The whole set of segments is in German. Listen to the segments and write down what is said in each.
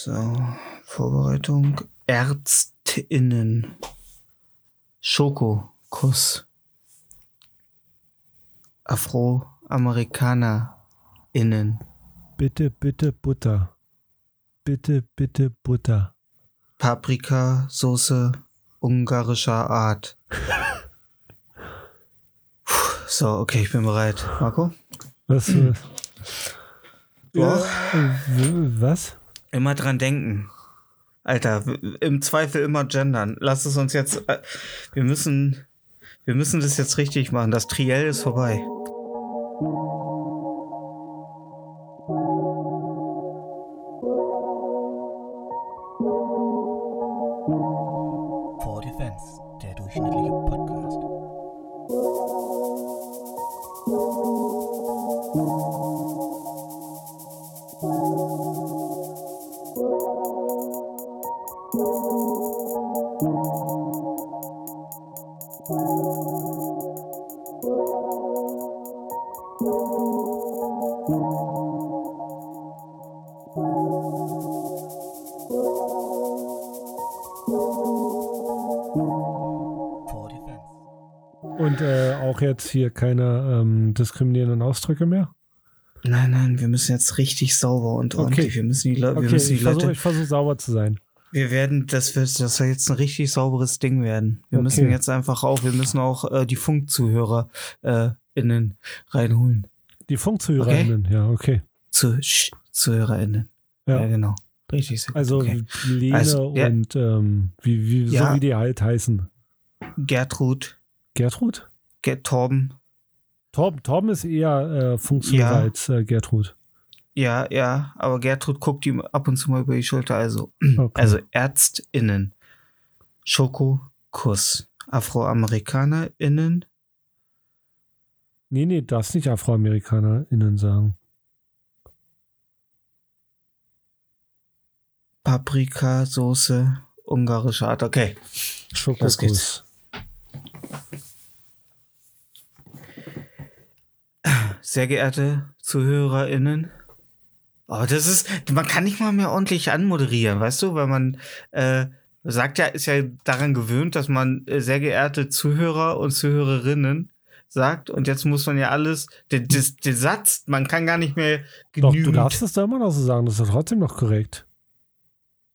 So, Vorbereitung. ÄrztInnen. Schokokuss. AfroamerikanerInnen. Bitte, bitte Butter. Bitte, bitte Butter. Paprikasoße ungarischer Art. So, okay, ich bin bereit. Marco? Was? äh, Ja. was? Immer dran denken. Alter, im Zweifel immer gendern. Lass es uns jetzt. äh, Wir müssen. Wir müssen das jetzt richtig machen. Das Triell ist vorbei. Jetzt hier keine ähm, diskriminierenden Ausdrücke mehr? Nein, nein, wir müssen jetzt richtig sauber und Okay. ordentlich. Wir müssen die, Le wir Okay, müssen die ich versuche Leute. ich versuch sauber zu sein. Wir werden, das wird, das soll jetzt ein richtig sauberes Ding werden. Wir Okay. müssen jetzt einfach auch, wir müssen auch äh, die Funkzuhörer äh, innen reinholen. Die FunkzuhörerInnen, ja, okay. Zu Sch ZuhörerInnen. Ja. Ja, genau. Richtig. Also okay. Lene Also, ja. und ähm, wie, wie, Ja. so wie die halt heißen. Gertrud, Gertrud? Ger Torben. Torben, Torben ist eher äh, Funktionärer Ja. als äh, Gertrud. Ja, ja, aber Gertrud guckt ihm ab und zu mal über die Schulter. Also, Okay. also ÄrztInnen. Schokokuss. AfroamerikanerInnen. nee, nee, darfst nicht AfroamerikanerInnen sagen. Paprikasoße ungarischer Art. Okay. Geht's. Schokokuss. Sehr geehrte ZuhörerInnen. Oh, das ist, man kann nicht mal mehr ordentlich anmoderieren, weißt du, weil man äh, sagt ja, ist ja daran gewöhnt, dass man äh, sehr geehrte Zuhörer und Zuhörerinnen sagt und jetzt muss man ja alles, den, den, den Satz, man kann gar nicht mehr Doch, genügend du darfst es da immer noch so sagen, das ist doch trotzdem noch korrekt.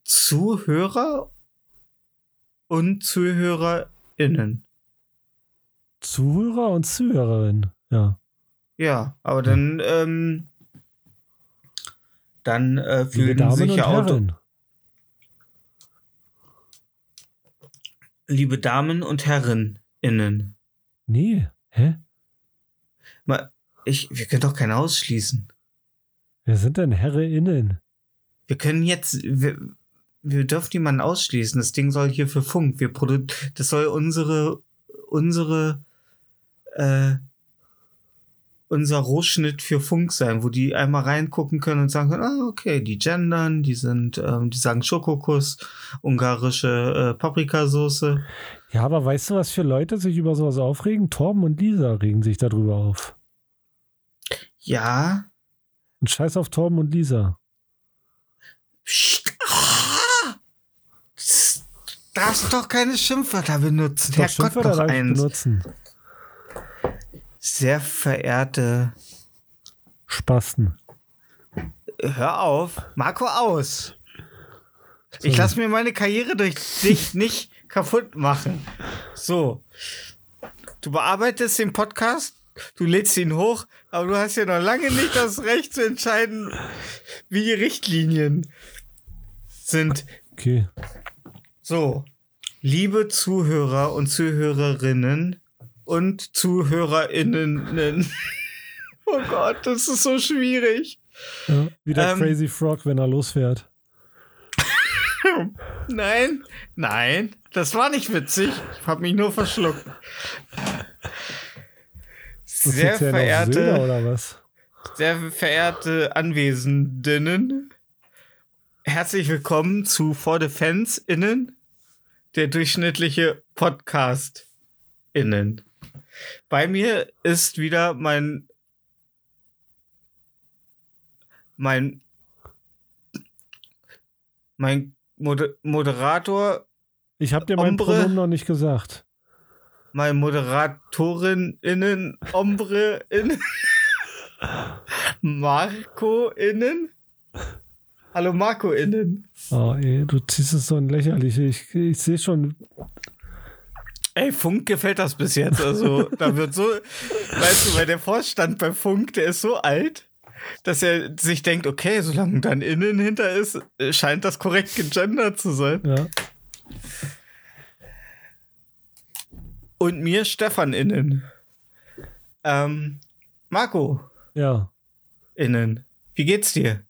Zuhörer und ZuhörerInnen. Zuhörer und Zuhörerin, ja. Ja, aber dann, ähm, dann äh, Liebe fühlen Damen sich und ja Auto Herren. liebe Damen und Herren*innen. Nee, hä? Mal, ich, wir können doch keinen ausschließen. Wer sind denn HerrInnen? Wir können jetzt, wir, wir dürfen niemanden ausschließen. Das Ding soll hier für Funk. Wir produ das soll unsere, unsere, äh, unser Rohschnitt für Funk sein, wo die einmal reingucken können und sagen können, ah, okay, die gendern, die sind, ähm, die sagen Schokokuss, ungarische äh, Paprikasoße. Ja, aber weißt du, was für Leute sich über sowas aufregen? Torben und Lisa regen sich darüber auf. Ja. Und scheiß auf Torben und Lisa. Psst. Ah! Darfst doch keine Schimpfwörter benutzen. Doch, Herrgott, Schimpfwörter ich eins. benutzen. Sehr verehrte, Spasten. hör auf, Marco aus. So. Ich lasse mir meine Karriere durch dich nicht kaputt machen. So. Du bearbeitest den Podcast, du lädst ihn hoch, aber du hast ja noch lange nicht das Recht zu entscheiden, wie die Richtlinien sind. Okay. So. Liebe Zuhörer und Zuhörerinnen und ZuhörerInnen. Oh Gott, das ist so schwierig. Ja, wie der Ähm. Crazy Frog, wenn er losfährt. Nein, nein, das war nicht witzig. Ich habe mich nur verschluckt. Sehr Söder verehrte, oder was? sehr verehrte Anwesendinnen, herzlich willkommen zu For Defense innen, der durchschnittliche Podcast innen. Bei mir ist wieder mein mein Mein Moder Moderator, Ich habe dir mein Ombre. Pronomen noch nicht gesagt. mein Moderatorin innen, Ombre innen, Marco innen. Hallo Marco innen. Oh, ey, du ziehst es so ein lächerlich. Ich, ich sehe schon, Ey, Funk gefällt das bis jetzt. Also, da wird so, weißt du, weil der Vorstand bei Funk, der ist so alt, dass er sich denkt, okay, solange dann innen hinter ist, scheint das korrekt gegendert zu sein. ja. Und mir Stefan innen. Ähm, Marco Ja. innen. Wie geht's dir?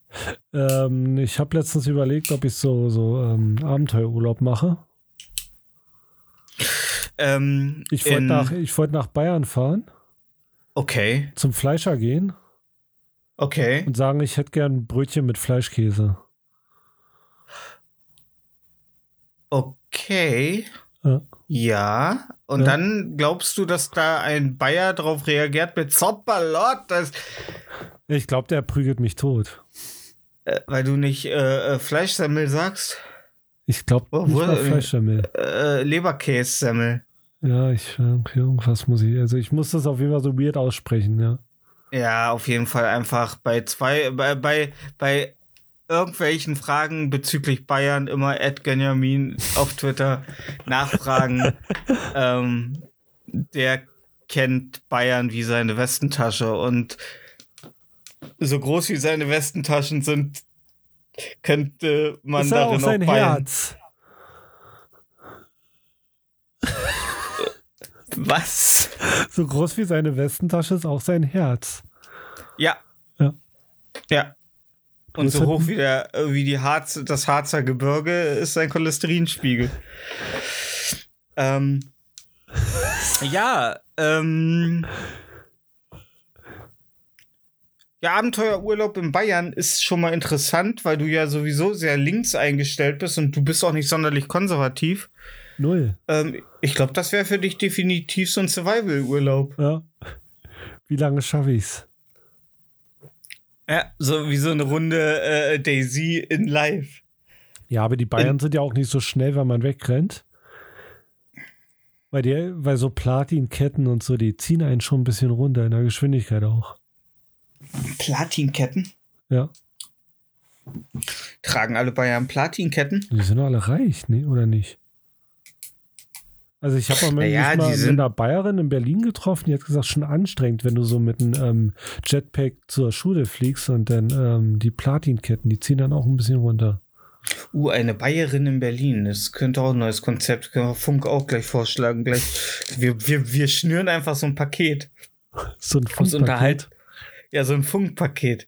Ähm, ich habe letztens überlegt, ob ich so, so ähm, Abenteuerurlaub mache. Ähm, Ich wollte nach, ich wollt nach Bayern fahren, Okay, zum Fleischer gehen okay. und sagen, ich hätte gern ein Brötchen mit Fleischkäse. Okay. Ja. Ja. Und Ja. dann glaubst du, dass da ein Bayer drauf reagiert mit Zopperlot, das, Ich glaube, der prügelt mich tot. äh, weil du nicht äh, äh, Fleischsemmel sagst? Ich glaube Oh, nicht mal Fleischsemmel. Äh, Leberkässemmel. Ja, ich irgendwas muss ich. Also ich muss das auf jeden Fall so weird aussprechen, ja. Ja, auf jeden Fall einfach bei zwei, bei, bei, bei irgendwelchen Fragen bezüglich Bayern immer Ed Genjamin auf Twitter nachfragen. ähm, der kennt Bayern wie seine Westentasche und so groß wie seine Westentaschen sind, könnte man ist ja auch darin sein auch. Herz. Was? So groß wie seine Westentasche ist auch sein Herz. Ja. Ja. Ja. Und so hoch wie, der, äh, wie die Harz, das Harzer Gebirge ist sein Cholesterinspiegel. ähm, ja, ähm, ja, Abenteuerurlaub in Bayern ist schon mal interessant, weil du ja sowieso sehr links eingestellt bist und du bist auch nicht sonderlich konservativ. Null. Ähm, ich glaube, das wäre für dich definitiv so ein Survival-Urlaub. Ja. Wie lange schaffe ich's? Ja, so wie so eine Runde äh, Daisy in Live. Ja, aber die Bayern sind ja auch nicht so schnell, wenn man wegrennt. Weil, die, weil so Platinketten und so, die ziehen einen schon ein bisschen runter in der Geschwindigkeit auch. Platinketten? Ja. Tragen alle Bayern Platinketten? Die sind doch alle reich, ne? Oder nicht? Also ich habe mal, mich mal mit einer Bayerin in Berlin getroffen, die hat gesagt, schon anstrengend, wenn du so mit einem ähm, Jetpack zur Schule fliegst und dann ähm, die Platinketten, die ziehen dann auch ein bisschen runter. Uh, eine Bayerin in Berlin. Das könnte auch ein neues Konzept. Können wir Funk auch gleich vorschlagen. Gleich. Wir, wir, wir schnüren einfach so ein Paket. So ein Uns unterhalten. Ja, so ein Funkpaket.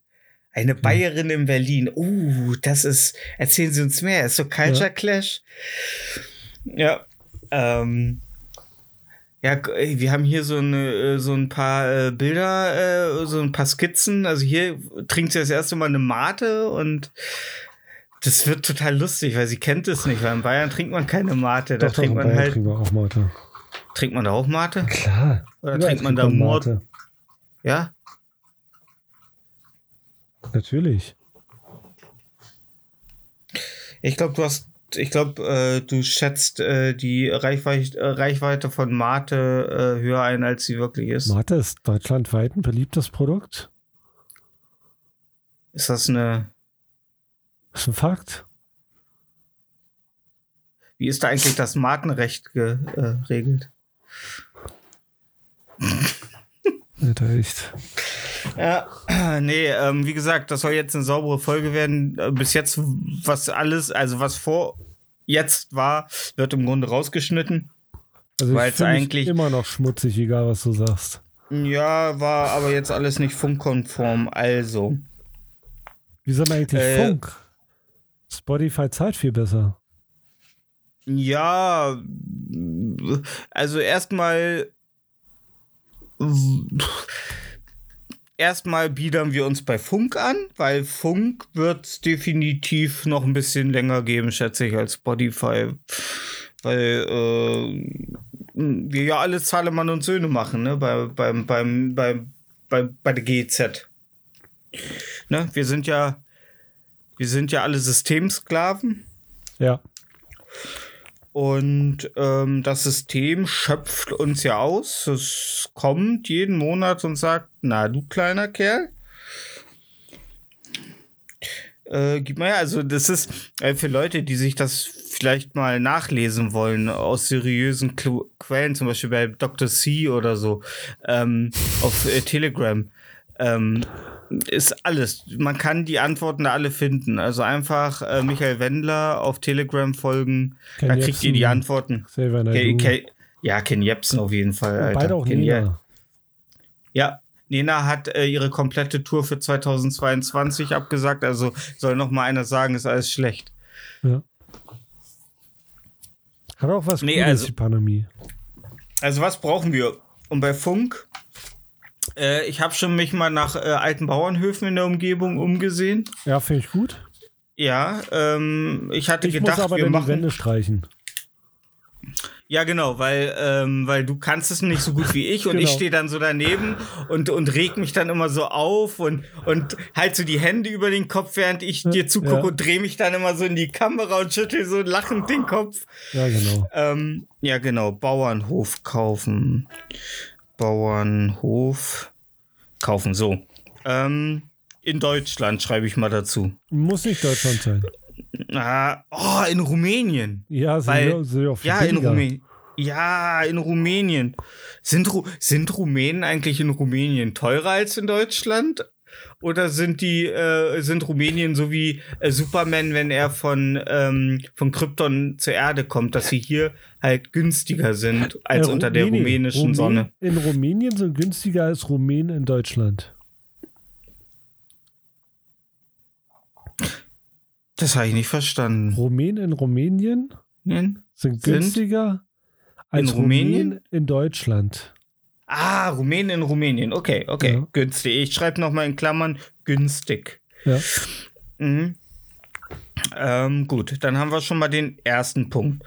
Eine Bayerin in Berlin. Uh, das ist. Erzählen Sie uns mehr. Ist so Culture Ja. Clash. Ja. Ähm. Ja, wir haben hier so, eine, äh, so ein paar äh, Bilder, äh, so ein paar Skizzen. Also hier trinkt sie das erste Mal eine Mate und das wird total lustig, weil sie kennt es nicht, weil in Bayern trinkt man keine Mate. Da Doch, trinkt in man Bayern halt. trinken wir auch Mate. Trinkt man da auch Mate? Klar. Oder Überall trinkt man da trinkt Mord? Mate. Ja? Natürlich. Ich glaube, du hast, ich glaube, äh, du schätzt äh, die Reichweite, äh, Reichweite von Mate äh, höher ein, als sie wirklich ist. Mate ist deutschlandweit ein beliebtes Produkt. Ist das eine, Das ist ein Fakt. wie ist da eigentlich das Matenrecht äh, geregelt? Alter, echt. Ja, nee, ähm, wie gesagt, das soll jetzt eine saubere Folge werden. Äh, Bis jetzt, was alles, also was vor jetzt war, wird im Grunde rausgeschnitten. Also Weil es eigentlich- immer noch schmutzig, egal was du sagst. Ja, war aber jetzt alles nicht funkkonform. Also, Wie sind eigentlich Äh, Funk? Spotify zahlt viel besser. Ja, also erstmal erstmal biedern wir uns bei Funk an, weil Funk wird definitiv noch ein bisschen länger geben, schätze ich, als Spotify. Weil äh, wir ja alle Zahlemann und Söhne machen, ne? Bei, beim, beim, beim, bei, bei der GZ. Ne? Wir sind ja wir sind ja alle Systemsklaven. Ja. Und ähm, das System schöpft uns ja aus. Es kommt jeden Monat und sagt, na du kleiner Kerl. Äh, gib mal her. Also das ist äh, für Leute, die sich das vielleicht mal nachlesen wollen aus seriösen Klu Quellen, zum Beispiel bei Dr. C oder so, ähm, auf äh, Telegram. Ähm, ist alles. Man kann die Antworten da alle finden. Also einfach äh, Michael Wendler auf Telegram folgen. Ken da kriegt ihr die Antworten. Xavier Ke Naidoo. Ke ja, Ken Jebsen auf jeden Fall. Alter. Beide auch Ken Nena. Ja, Nena hat äh, ihre komplette Tour für 2022 abgesagt. Also soll noch mal einer sagen, ist alles schlecht. Ja. Hat auch was Nee, Gutes, also- die Pandemie. Also was brauchen wir? Und bei Funk, äh, ich habe schon mich mal nach äh, alten Bauernhöfen in der Umgebung umgesehen. Ja, finde ich gut. Ja, ähm, ich hatte Ich gedacht, muss aber wir dann die machen. Wände streichen. Ja, genau, weil, ähm, weil du kannst es nicht so gut wie ich und ich Genau. stehe dann so daneben und, und reg mich dann immer so auf und, und halt so die Hände über den Kopf, während ich dir zugucke Ja. und drehe mich dann immer so in die Kamera und schüttel so lachend den Kopf. Ja, genau. Ähm, ja, genau, Bauernhof kaufen. Bauernhof kaufen, so. Ähm, in Deutschland schreibe ich mal dazu. Muss nicht Deutschland sein. Ah, oh, in Rumänien. Ja, sind, Weil- wir, sind wir Ja, in. Rumänien. Ja, in Rumänien. Sind, Ru sind Rumänen eigentlich in Rumänien teurer als in Deutschland? Oder sind die, äh, sind Rumänien so wie äh, Superman, wenn er von, ähm, von Krypton zur Erde kommt, dass sie hier halt günstiger sind als Äh, unter der rumänischen Rumän- Sonne? In Rumänien sind günstiger als Rumänen in Deutschland. Das habe ich nicht verstanden. Rumänen in Rumänien sind Sind? günstiger als In Rumänien? Rumänen in Deutschland. Ah, Rumänen in Rumänien. Okay, okay. Ja. Günstig. Ich schreibe nochmal in Klammern günstig. Ja. Mhm. Ähm, gut, dann haben wir schon mal den ersten Punkt.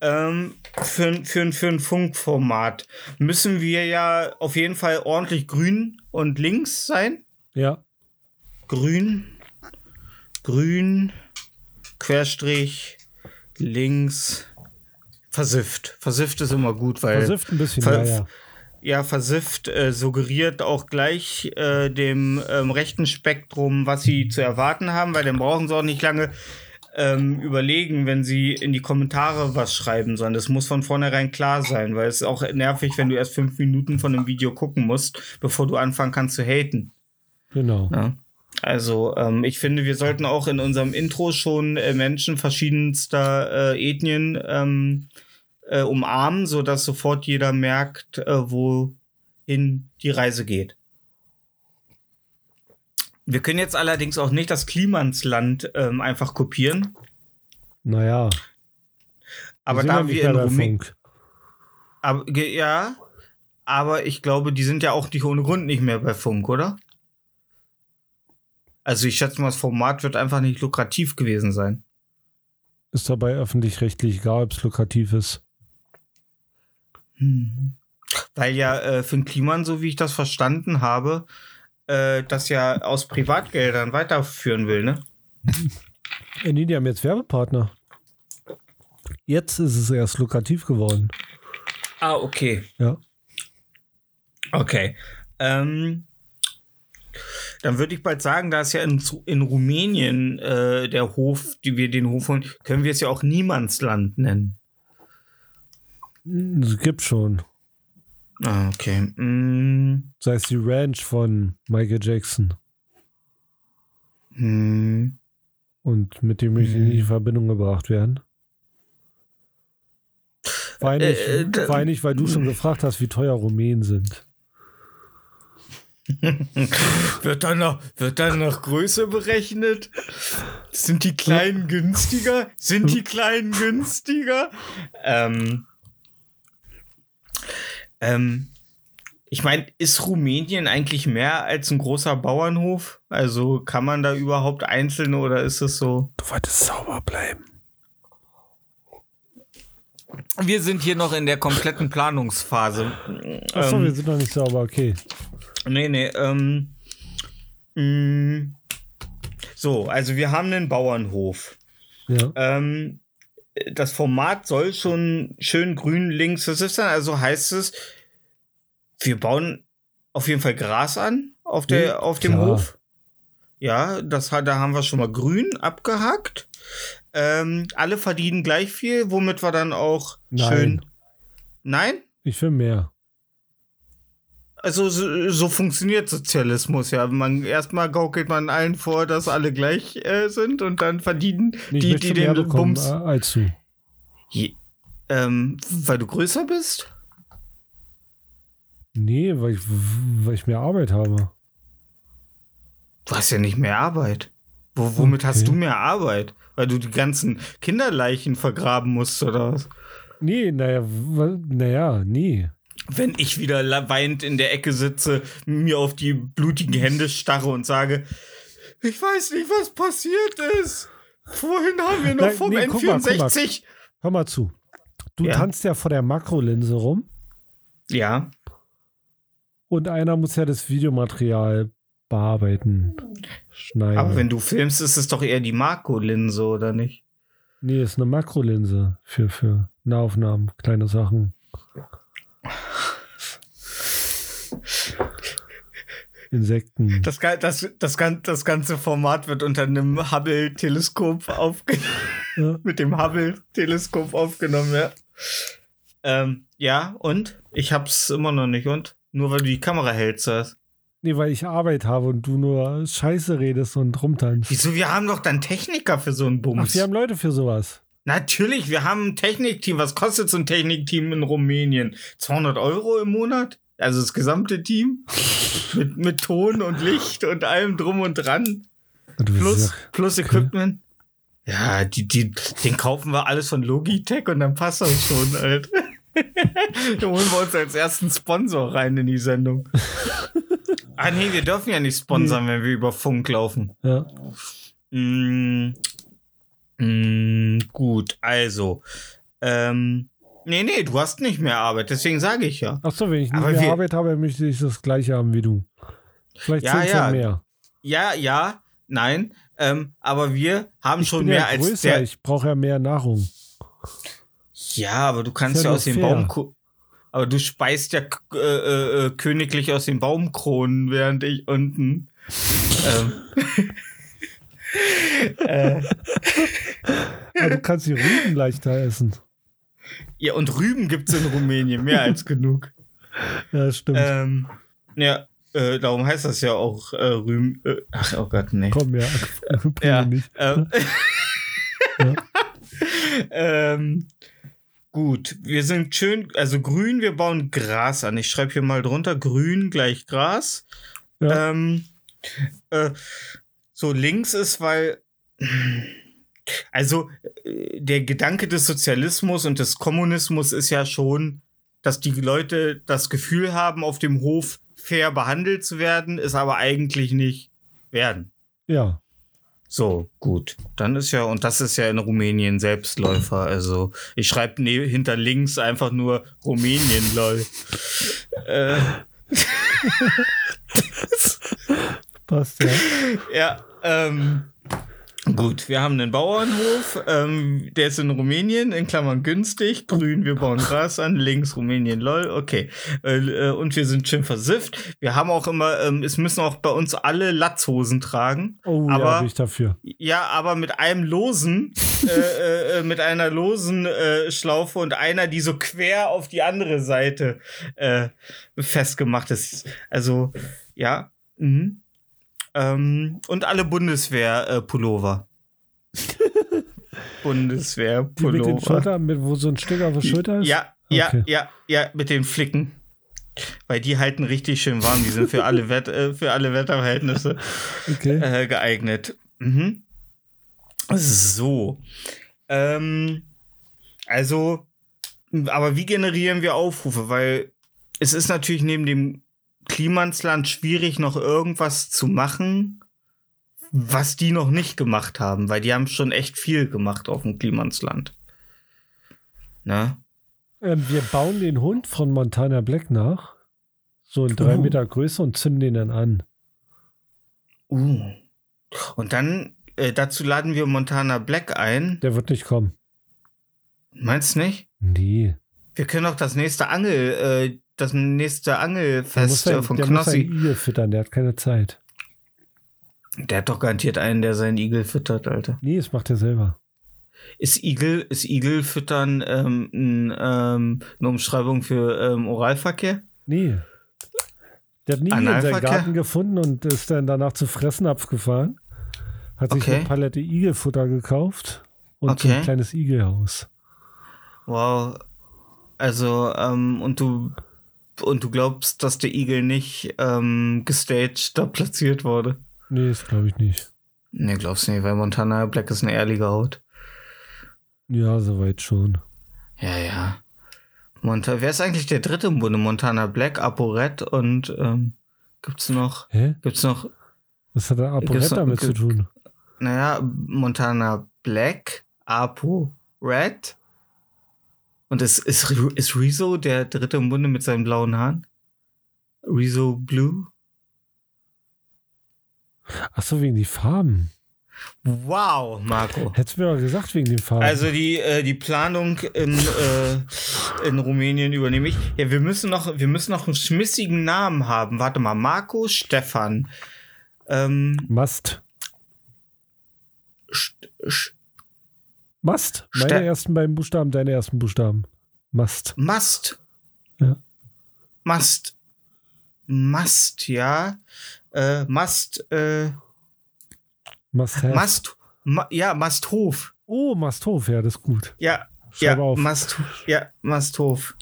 Ähm, für, für, für ein Funkformat müssen wir ja auf jeden Fall ordentlich grün und links sein. Ja. Grün, grün, Querstrich, links, versifft. Versifft ist immer gut, weil Versifft ein bisschen, Ver- ja, ja. Ja, versifft äh, suggeriert auch gleich äh, dem ähm, rechten Spektrum, was sie zu erwarten haben, weil dann brauchen sie auch nicht lange ähm, überlegen, wenn sie in die Kommentare was schreiben, sondern das muss von vornherein klar sein, weil es ist auch nervig, wenn du erst fünf Minuten von einem Video gucken musst, bevor du anfangen kannst zu haten. Genau. Ja. Also, ähm, ich finde, wir sollten auch in unserem Intro schon äh, Menschen verschiedenster äh, Ethnien ähm, äh, umarmen, sodass sofort jeder merkt, äh, wohin die Reise geht. Wir können jetzt allerdings auch nicht das Klimansland ähm, einfach kopieren. Naja. Aber da wir in Rumänien. Funk. Aber, ja, aber ich glaube, die sind ja auch nicht ohne Grund nicht mehr bei Funk, oder? Also ich schätze mal, das Format wird einfach nicht lukrativ gewesen sein. Ist dabei öffentlich-rechtlich egal, ob es lukrativ ist. Weil ja äh, Finn Kliman, so wie ich das verstanden habe, äh, das ja aus Privatgeldern weiterführen will, ne? Äh, nee, die haben jetzt Werbepartner. Jetzt ist es erst lukrativ geworden. Ah, okay. Ja. Okay. Ähm, dann würde ich bald sagen, da es ja in, in Rumänien äh, der Hof, die wir den Hof holen, können wir es ja auch Niemandsland nennen. Es gibt schon. Ah, okay. Mm, Das heißt die Ranch von Michael Jackson. hm. Und mit dem möchte ich nicht in Verbindung gebracht werden. War nicht, Äh, äh, nicht, weil du schon gefragt hast, wie teuer Rumänen sind. Wird dann noch, wird dann noch Größe berechnet? Sind die kleinen günstiger? Sind die kleinen günstiger? Ähm, ähm, ich meine, ist Rumänien eigentlich mehr als ein großer Bauernhof? Also kann man da überhaupt einzelne oder ist es so? Du wolltest sauber bleiben. Wir sind hier noch in der kompletten Planungsphase. Achso, Ähm, wir sind noch nicht sauber, okay. Nee, nee, ähm. Mh, So, also wir haben einen Bauernhof. Ja. Ähm, das Format soll schon schön grün links versifft sein. Also heißt es, wir bauen auf jeden Fall Gras an auf, der, Ja, auf dem klar. Hof. Ja, das, hat- da haben wir schon mal grün abgehakt. Ähm, alle verdienen gleich viel, womit wir dann auch Nein. schön. Nein? Ich will mehr. Also so, so funktioniert Sozialismus ja. Man erstmal gaukelt man allen vor, dass alle gleich äh, sind und dann verdienen Ich die, die den bekommen Bums. äh, als du. Je, ähm, weil du größer bist? Nee, weil ich, weil ich mehr Arbeit habe. Du hast ja nicht mehr Arbeit. Wo, womit hast Okay. du mehr Arbeit? Weil du die ganzen Kinderleichen vergraben musst oder was? Nee, naja, naja, nee. Wenn ich wieder weinend in der Ecke sitze, mir auf die blutigen Hände starre und sage, ich weiß nicht, was passiert ist. Vorhin haben wir noch Nein, vom nee, guck mal, guck mal. N64. Hör mal zu. Du Ja. tanzt ja vor der Makrolinse rum Ja, und einer muss ja das Videomaterial bearbeiten, schneiden. aber wenn du filmst, ist es doch eher die Marco-Linse, oder nicht? nee, ist eine Makrolinse für, für Nahaufnahmen, kleine Sachen. Insekten. Das, das, das, das ganze Format wird unter einem Hubble-Teleskop aufge Ja. mit dem Hubble-Teleskop aufgenommen, ja. Ähm, ja, und? Ich hab's immer noch nicht, und? Nur weil du die Kamera hältst, das. Nee, weil ich Arbeit habe und du nur Scheiße redest und rumtanzt. Wieso? Wir haben doch dann Techniker für so einen Ach, Bums. wir haben Leute für sowas. Natürlich, wir haben ein Technikteam. Was kostet so ein Technikteam in Rumänien? 200 Euro im Monat? Also das gesamte Team? mit, mit Ton und Licht und allem drum und dran? Plus, ja- plus Equipment? Ja, die, die, den kaufen wir alles von Logitech und dann passt das schon, Alter. da holen wir uns als ersten Sponsor rein in die Sendung. ah, nee, wir dürfen ja nicht sponsern, wenn wir über Funk laufen. ja. Mm, mm, gut, also. Ähm, nee, nee, du hast nicht mehr Arbeit, deswegen sage ich ja. Achso, wenn ich nicht Aber mehr wir- Arbeit habe, möchte ich das gleiche haben wie du. Vielleicht Ja, ja, ja. mehr. Ja, ja, nein, ähm, aber wir haben Ich schon mehr ja als größer, der. ich brauche ja mehr Nahrung. Ja, aber du kannst ja, ja aus fair. Baum. Aber du speist ja k- äh, äh, königlich aus den Baumkronen, während ich unten. ähm, äh, Aber du kannst die Rüben leichter essen. ja, und Rüben gibt's in Rumänien mehr als genug. Ja, stimmt. Ähm, ja, äh, darum heißt das ja auch äh, Rüben. Äh, ach, oh Gott, nee. Komm, ja. Ja, nicht. ähm, Ja. ähm, gut, wir sind schön, also grün, wir bauen Gras an. Ich schreibe hier mal drunter, grün gleich Gras. Ja. Ähm, äh, so links ist, weil also äh, der Gedanke des Sozialismus und des Kommunismus ist ja schon, dass die Leute das Gefühl haben, auf dem Hof fair behandelt zu werden, ist aber eigentlich nicht werden. Ja. So, gut. Dann ist ja, und das ist ja in Rumänien Selbstläufer. Also, ich schreibe ne, hinter links einfach nur Rumänien, lol. äh, Passt, ja. ja, ähm, gut. Wir haben einen Bauernhof, ähm, der ist in Rumänien, in Klammern günstig. Grün, wir bauen Gras an. Links Rumänien, lol. Okay. Äh, äh, und wir sind schön versifft. Wir haben auch immer, ähm, es müssen auch bei uns alle Latzhosen tragen. Oh, ja, Aber- bin ich dafür. Ja, aber mit einem losen, äh, äh, mit einer losen äh, Schlaufe und einer, die so quer auf die andere Seite äh, festgemacht ist. Also, ja. Mhm. Ähm, und alle Bundeswehr-Pullover. Die mit den Bundeswehr-Pullover. Schultern, mit, wo so ein Stück auf der Schulter ist? Ja, ja, Okay. ja, ja, mit den Flicken. Weil die halten richtig schön warm. Die sind für alle, Wett äh, für alle Wetterverhältnisse Okay. äh, geeignet. Mhm. So. Ähm, also, aber wie generieren wir Aufrufe? Weil es ist natürlich neben dem Klimansland schwierig, noch irgendwas zu machen, was die noch nicht gemacht haben, weil die haben schon echt viel gemacht auf dem Klimansland. Ne? Ähm, wir bauen den Hund von Montana Black nach. So in drei Uh. Meter Größe und zünden den dann an. Uh. Und dann, äh, dazu laden wir Montana Black ein. Der wird nicht kommen. Meinst du nicht? Nee. Wir können auch das nächste Angel, äh, das nächste Der Angelfest äh, von der muss einen Knossi. Igel füttern, der hat keine Zeit. Der hat doch garantiert einen, der seinen Igel füttert, Alter. Nee, das macht er selber. Ist Igel, ist Igel füttern ähm, n, ähm, eine Umschreibung für ähm, Oralverkehr? Nee. Der hat nie in seinem Analverkehr? Garten gefunden und ist dann danach zu Fressnapf gefahren. Hat sich Okay. eine Palette Igelfutter gekauft und so Okay. ein kleines Igelhaus. Wow. Also, ähm, und du und du glaubst, dass der Igel nicht ähm, gestaged da platziert wurde? Nee, das glaube ich nicht. Nee, glaubst du nicht, weil Montana Black ist eine ehrliche Haut. Ja, soweit schon. Ja, ja. Monta Wer ist eigentlich der dritte im Bunde? Montana Black, ApoRed und ähm, gibt's noch, Hä? gibt's noch, Was hat der noch- damit zu tun? naja, Montana Black, ApoRed und ist, ist, ist Rezo der dritte im Bunde mit seinen blauen Haaren? Rezo Blue? Ach so, wegen die Farben. Wow, Marco. Hättest du mir doch gesagt, wegen den Farben. Also die, äh, die Planung in, äh, in Rumänien übernehme ich. Ja, wir müssen noch, wir müssen noch einen schmissigen Namen haben. Warte mal, Marco, Stefan. Ähm, Mast. St St Mast. Meine Ste- ersten beiden Buchstaben, deine ersten Buchstaben. Mast. Mast. Ja. Mast. Mast, ja. Äh, Mast, äh, Mast. have. Mast, ma, ja, Masthof. Oh, Masthof, ja, das ist gut. Ja, Schreib ja, auf. Mast, ja, Masthof.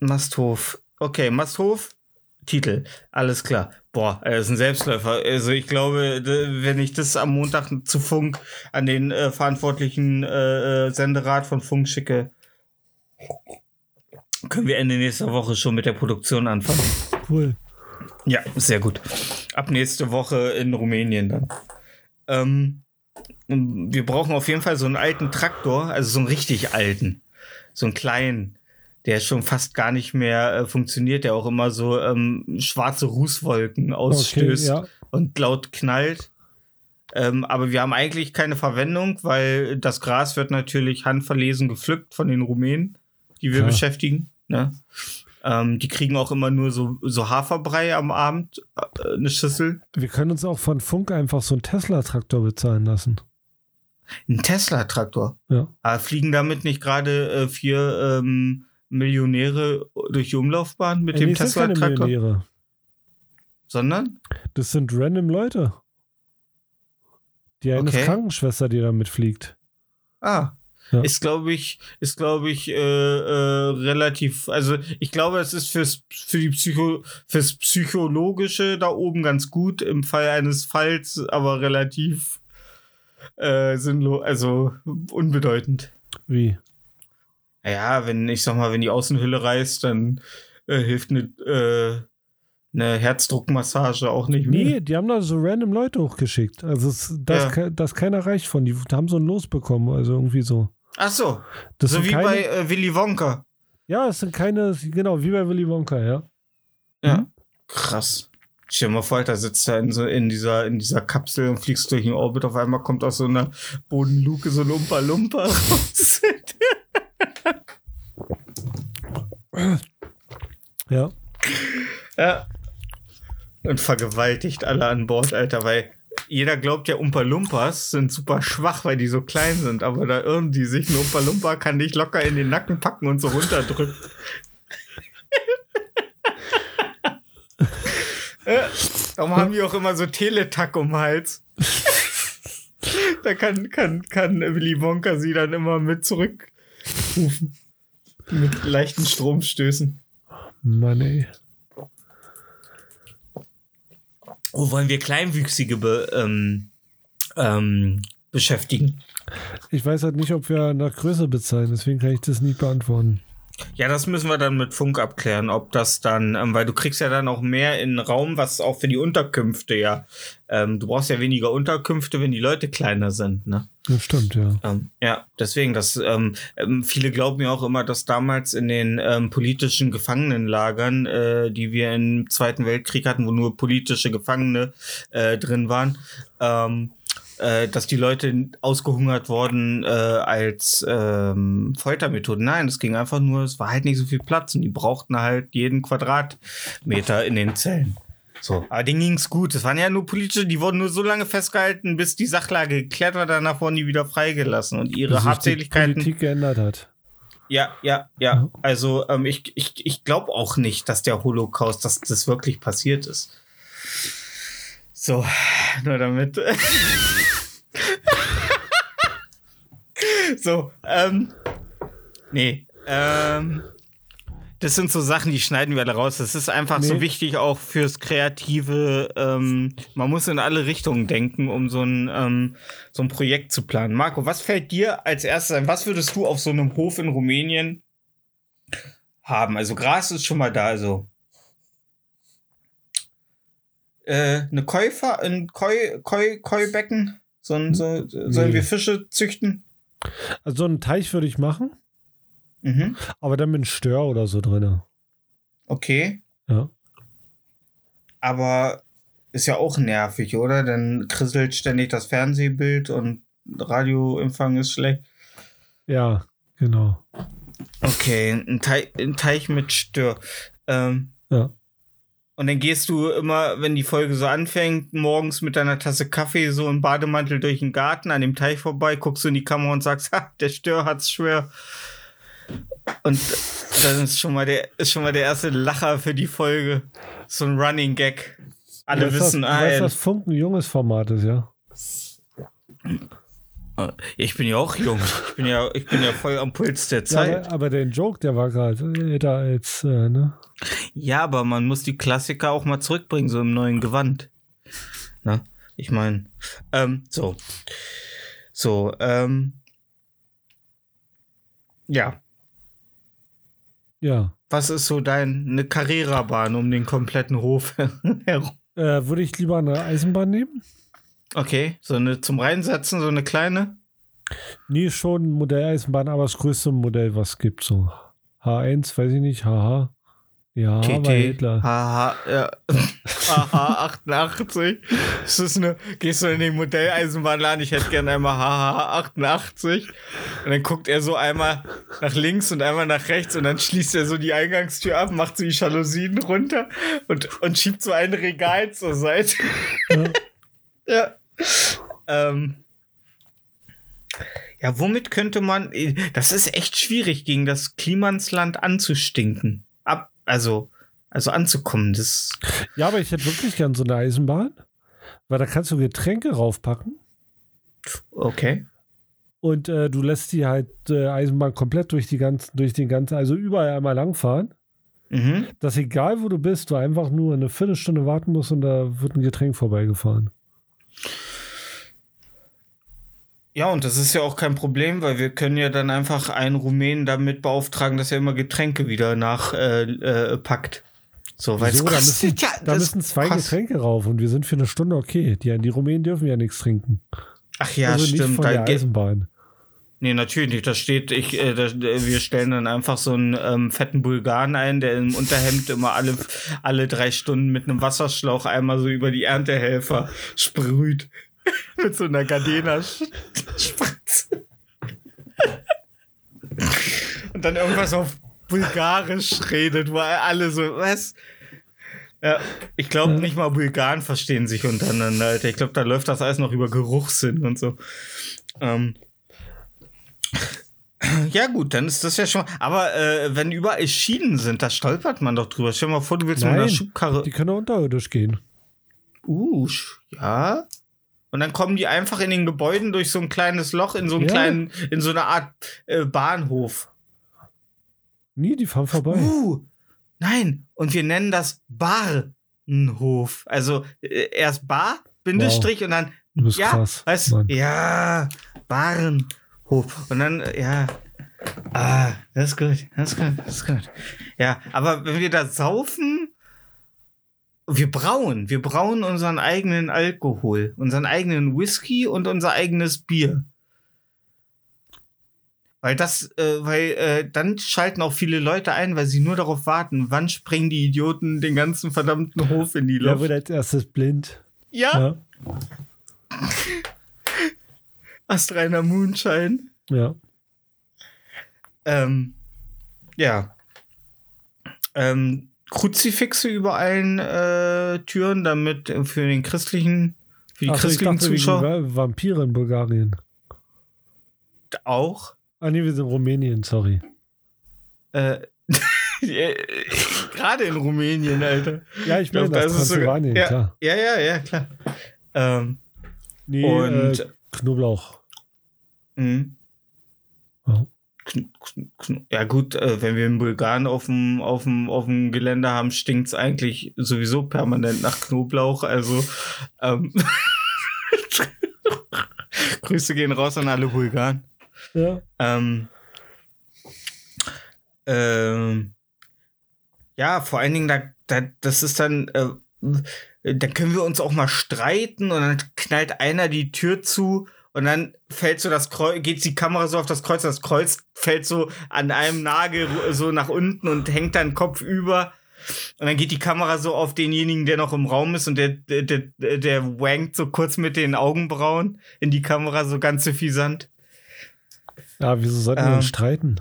Masthof. Okay, Masthof. Titel. Alles klar. Boah, er ist ein Selbstläufer. Also ich glaube, wenn ich das am Montag zu Funk an den äh, verantwortlichen äh, äh, Senderat von Funk schicke, können wir Ende nächster Woche schon mit der Produktion anfangen. Cool. Ja, sehr gut. Ab nächste Woche in Rumänien dann. Ähm, wir brauchen auf jeden Fall so einen alten Traktor, also so einen richtig alten, so einen kleinen, der schon fast gar nicht mehr äh, funktioniert, der auch immer so ähm, schwarze Rußwolken ausstößt Okay, ja. und laut knallt. Ähm, aber wir haben eigentlich keine Verwendung, weil das Gras wird natürlich handverlesen gepflückt von den Rumänen, die wir Klar. beschäftigen. Ne? Ähm, die kriegen auch immer nur so, so Haferbrei am Abend, äh, eine Schüssel. Wir können uns auch von Funk einfach so einen Tesla-Traktor bezahlen lassen. Ein Tesla-Traktor. Ja. Aber fliegen damit nicht gerade äh, vier ähm, Millionäre durch die Umlaufbahn mit dem nee, keine Tesla-Traktor? Sondern? Das sind random Leute. Die eine Okay. Krankenschwester, die damit fliegt. Ah. Ja. Ist, glaube ich, ist, glaube ich, äh, äh, relativ, also ich glaube, es ist fürs, für die Psycho, fürs Psychologische da oben ganz gut im Fall eines Falls, aber relativ äh, sinnlos, also unbedeutend. Wie? Ja, wenn, ich sag mal, wenn die Außenhülle reißt, dann äh, hilft eine, äh, eine Herzdruckmassage auch nicht mehr. Nee, die haben da so random Leute hochgeschickt. Also es, das, Ja. das keiner reicht von. Die haben so ein Los bekommen, also irgendwie so. Ach so, Das so wie keine, bei äh, Willy Wonka. Ja, es sind keine, genau, wie bei Willy Wonka, ja. Ja. Mhm. Krass. Stell dir mal vor, da sitzt er in, so, in, dieser, in dieser Kapsel und fliegst durch den Orbit. Auf einmal kommt aus so einer Bodenluke so ein Lumpa Lumpa raus. Ja. ja. Und vergewaltigt alle an Bord, Alter, weil jeder glaubt ja, Umpa Lumpas sind super schwach, weil die so klein sind. Aber da irren die sich. Ein Umpa Lumpa kann dich locker in den Nacken packen und so runterdrücken. Darum haben die auch immer so Teletack um den Hals. da kann, kann, kann Willy Wonka sie dann immer mit zurückrufen. Mit leichten Stromstößen. Mann, ey. Wo wollen wir Kleinwüchsige be, ähm, ähm, beschäftigen? Ich weiß halt nicht, ob wir nach Größe bezahlen, deswegen kann ich das nicht beantworten. Ja, das müssen wir dann mit Funk abklären, ob das dann, ähm, weil du kriegst ja dann auch mehr in den Raum, was auch für die Unterkünfte ja. Ähm, du brauchst ja weniger Unterkünfte, wenn die Leute kleiner sind, ne? Das stimmt, ja. Ähm, ja, deswegen, das, ähm, ähm, viele glauben ja auch immer, dass damals in den ähm, politischen Gefangenenlagern, äh, die wir im Zweiten Weltkrieg hatten, wo nur politische Gefangene äh, drin waren, ähm, äh, dass die Leute ausgehungert wurden äh, als ähm, Foltermethode. Nein, es ging einfach nur, es war halt nicht so viel Platz und die brauchten halt jeden Quadratmeter in den Zellen. So, aber denen ging's gut. Es waren ja nur politische, die wurden nur so lange festgehalten, bis die Sachlage geklärt war, danach wurden die wieder freigelassen und ihre Bis sich die Habseligkeiten. Politik geändert hat. Ja, ja, ja. Also ähm, ich, ich, ich glaube auch nicht, dass der Holocaust, dass das wirklich passiert ist. So, nur damit. so, ähm. Nee. Ähm. Das sind so Sachen, die schneiden wir alle raus. Das ist einfach so Nee. wichtig auch fürs Kreative. Ähm, man muss in alle Richtungen denken, um so ein, ähm, so ein Projekt zu planen. Marco, was fällt dir als erstes ein? Was würdest du auf so einem Hof in Rumänien haben? Also Gras ist schon mal da, also äh, eine Käufer, ein Koi, Koi, Koi-Becken? So ein, so, sollen Nee. wir Fische züchten? Also so einen Teich würde ich machen, Mhm. aber dann mit einem Stör oder so drin. Okay. Ja. Aber ist ja auch nervig, oder? Dann krisselt ständig das Fernsehbild und Radioempfang ist schlecht. Ja, genau. Okay, ein, Teich, ein Teich mit Stör. Ähm, Ja. Und dann gehst du immer, wenn die Folge so anfängt, morgens mit deiner Tasse Kaffee so im Bademantel durch den Garten an dem Teich vorbei, guckst du in die Kamera und sagst, ha, der Stör hat's schwer. Und dann ist schon mal der, ist schon mal der erste Lacher für die Folge. So ein Running Gag. Alle Weißt wissen, dass, ah, weißt, ey, dass Funk ein junges Format ist, ja? ich bin ja auch jung. Ich bin ja, ich bin ja voll am Puls der ja Zeit. aber, aber der Joke, der war gerade älter als, äh, ne? Ja, aber man muss die Klassiker auch mal zurückbringen, so im neuen Gewand. Na, ich meine, ähm, so. So, ähm. Ja, Ja. was ist so deine Carrera-Bahn um den kompletten Hof herum? Äh, würde ich lieber eine Eisenbahn nehmen? Okay, so eine zum Reinsetzen, so eine kleine? Nee, schon Modelleisenbahn, aber das größte Modell, was es gibt, so. H1, weiß ich nicht, HH. Ja, TT, war Hitler. HH, ja. HH 88. Das ist eine, gehst du in den Modelleisenbahnladen, ich hätte gerne einmal HH 88. Und dann guckt er so einmal nach links und einmal nach rechts und dann schließt er so die Eingangstür ab, macht so die Jalousien runter und, und schiebt so ein Regal zur Seite. Ja. ja. Ähm. Ja, womit könnte man. Das ist echt schwierig, gegen das Klimansland anzustinken. Ab, also, also anzukommen. Das. Ja, aber ich hätte wirklich gern so eine Eisenbahn, weil da kannst du Getränke raufpacken Okay. und äh, du lässt die halt äh, Eisenbahn komplett durch die ganzen, durch den ganzen, also überall einmal langfahren. Mhm. Dass egal wo du bist, du einfach nur eine Viertelstunde warten musst und da wird ein Getränk vorbeigefahren. Ja, und das ist ja auch kein Problem, weil wir können ja dann einfach einen Rumänen damit beauftragen, dass er immer Getränke wieder nach äh, äh, packt. So, weil es Da müssen, ja, da müssen zwei kostet- Getränke rauf und wir sind für eine Stunde okay. Die, die Rumänen dürfen ja nichts trinken. Ach ja, also stimmt. nicht von Da der Eisenbahn. Nee, natürlich nicht. Da steht, ich, äh, da, wir stellen dann einfach so einen ähm, fetten Bulgaren ein, der im Unterhemd immer alle, alle drei Stunden mit einem Wasserschlauch einmal so über die Erntehelfer sprüht. mit so einer Gardena-Spritze. Und dann irgendwas auf Bulgarisch redet, wo alle so, was? Ja, ich glaube, nicht mal Bulgaren verstehen sich untereinander, Alter. Ich glaube, da läuft das alles noch über Geruchssinn und so. Ähm, ja, gut, dann ist das ja schon. Aber äh, wenn überall Schienen sind, da stolpert man doch drüber. Stell dir mal vor, du willst mit einer Nein, Schubkarre. Die können unterirdisch gehen. Uh, ja. Und dann kommen die einfach in den Gebäuden durch so ein kleines Loch in so einen Ja. kleinen, in so eine Art äh, Bahnhof. Nie, die fahren vorbei. Uh, nein. Und wir nennen das Bahnhof. Also äh, erst Bar, Bindestrich und dann Du bist ja, krass. weißt, Mann. ja, Bahnhof. Und dann, ja. Ah, das ist gut, das ist gut, das ist gut. Ja, aber wenn wir da saufen, wir brauen, wir brauen unseren eigenen Alkohol, unseren eigenen Whisky und unser eigenes Bier. Weil das, äh, weil äh, dann schalten auch viele Leute ein, weil sie nur darauf warten, wann springen die Idioten den ganzen verdammten Hof in die Luft. wird als erstes blind? Ja, Ja. astreiner Moonshine. ja. Ähm, ja. Ähm, Kruzifixe über allen äh, Türen, damit äh, für den christlichen, für die Ach ich christlichen dachte, Zuschauer Va- Vampire in Bulgarien. auch. Ah, nee, wir sind in Rumänien, sorry. Äh, äh, Gerade in Rumänien, Alter. Ja, ich meine, glaub, das das ist sogar- ja. klar. Ja, ja, ja, klar. Ähm, Nee, und äh, Knoblauch. mh. Ja. Gut, äh, wenn wir in Bulgarien auf dem, auf dem, auf dem Gelände haben, stinkt's eigentlich sowieso permanent nach Knoblauch. Also ähm, Grüße gehen raus an alle Bulgaren. Ja. Ähm, ähm, ja, vor allen Dingen, da, da, das ist dann, äh, dann können wir uns auch mal streiten und dann knallt einer die Tür zu und dann fällt so das Kreuz, geht die Kamera so auf das Kreuz, das Kreuz fällt so an einem Nagel so nach unten und hängt dann Kopf über. Und dann geht die Kamera so auf denjenigen, der noch im Raum ist und der, der, der, der wankt so kurz mit den Augenbrauen in die Kamera, so ganz suffisant. Ja, wieso sollten wir Ähm. uns streiten?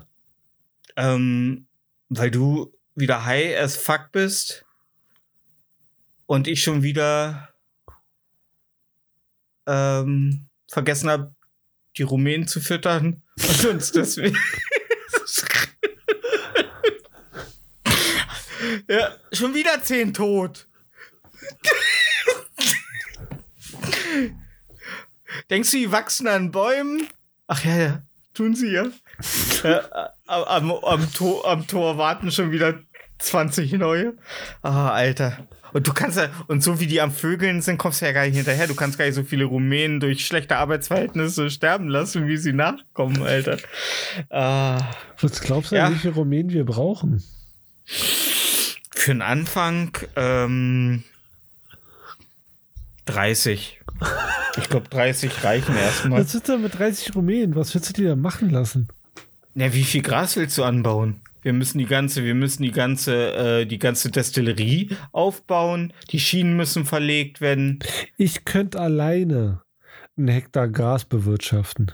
Ähm, weil du wieder high as fuck bist und ich schon wieder ähm, vergessen habe, die Rumänen zu füttern und uns deswegen. ja, schon wieder zehn tot. Denkst du, die wachsen an Bäumen? Ach ja, ja, tun sie ja. ja am, am, Tor, am Tor warten schon wieder 20 neue. Ah, Alter. Und du kannst ja, und so wie die am Vögeln sind, kommst du ja gar nicht hinterher. Du kannst gar nicht so viele Rumänen durch schlechte Arbeitsverhältnisse sterben lassen, wie sie nachkommen, Alter. Ah, Was glaubst du, Ja. wie viele Rumänen wir brauchen? für den Anfang ähm, 30. Ich glaube, 30 reichen erstmal. Was ist denn mit 30 Rumänen? Was willst du dir da machen lassen? Na, wie viel Gras willst du anbauen? Wir müssen die ganze, wir müssen die ganze, äh, die ganze Destillerie aufbauen. Die Schienen müssen verlegt werden. Ich könnte alleine einen Hektar Gras bewirtschaften.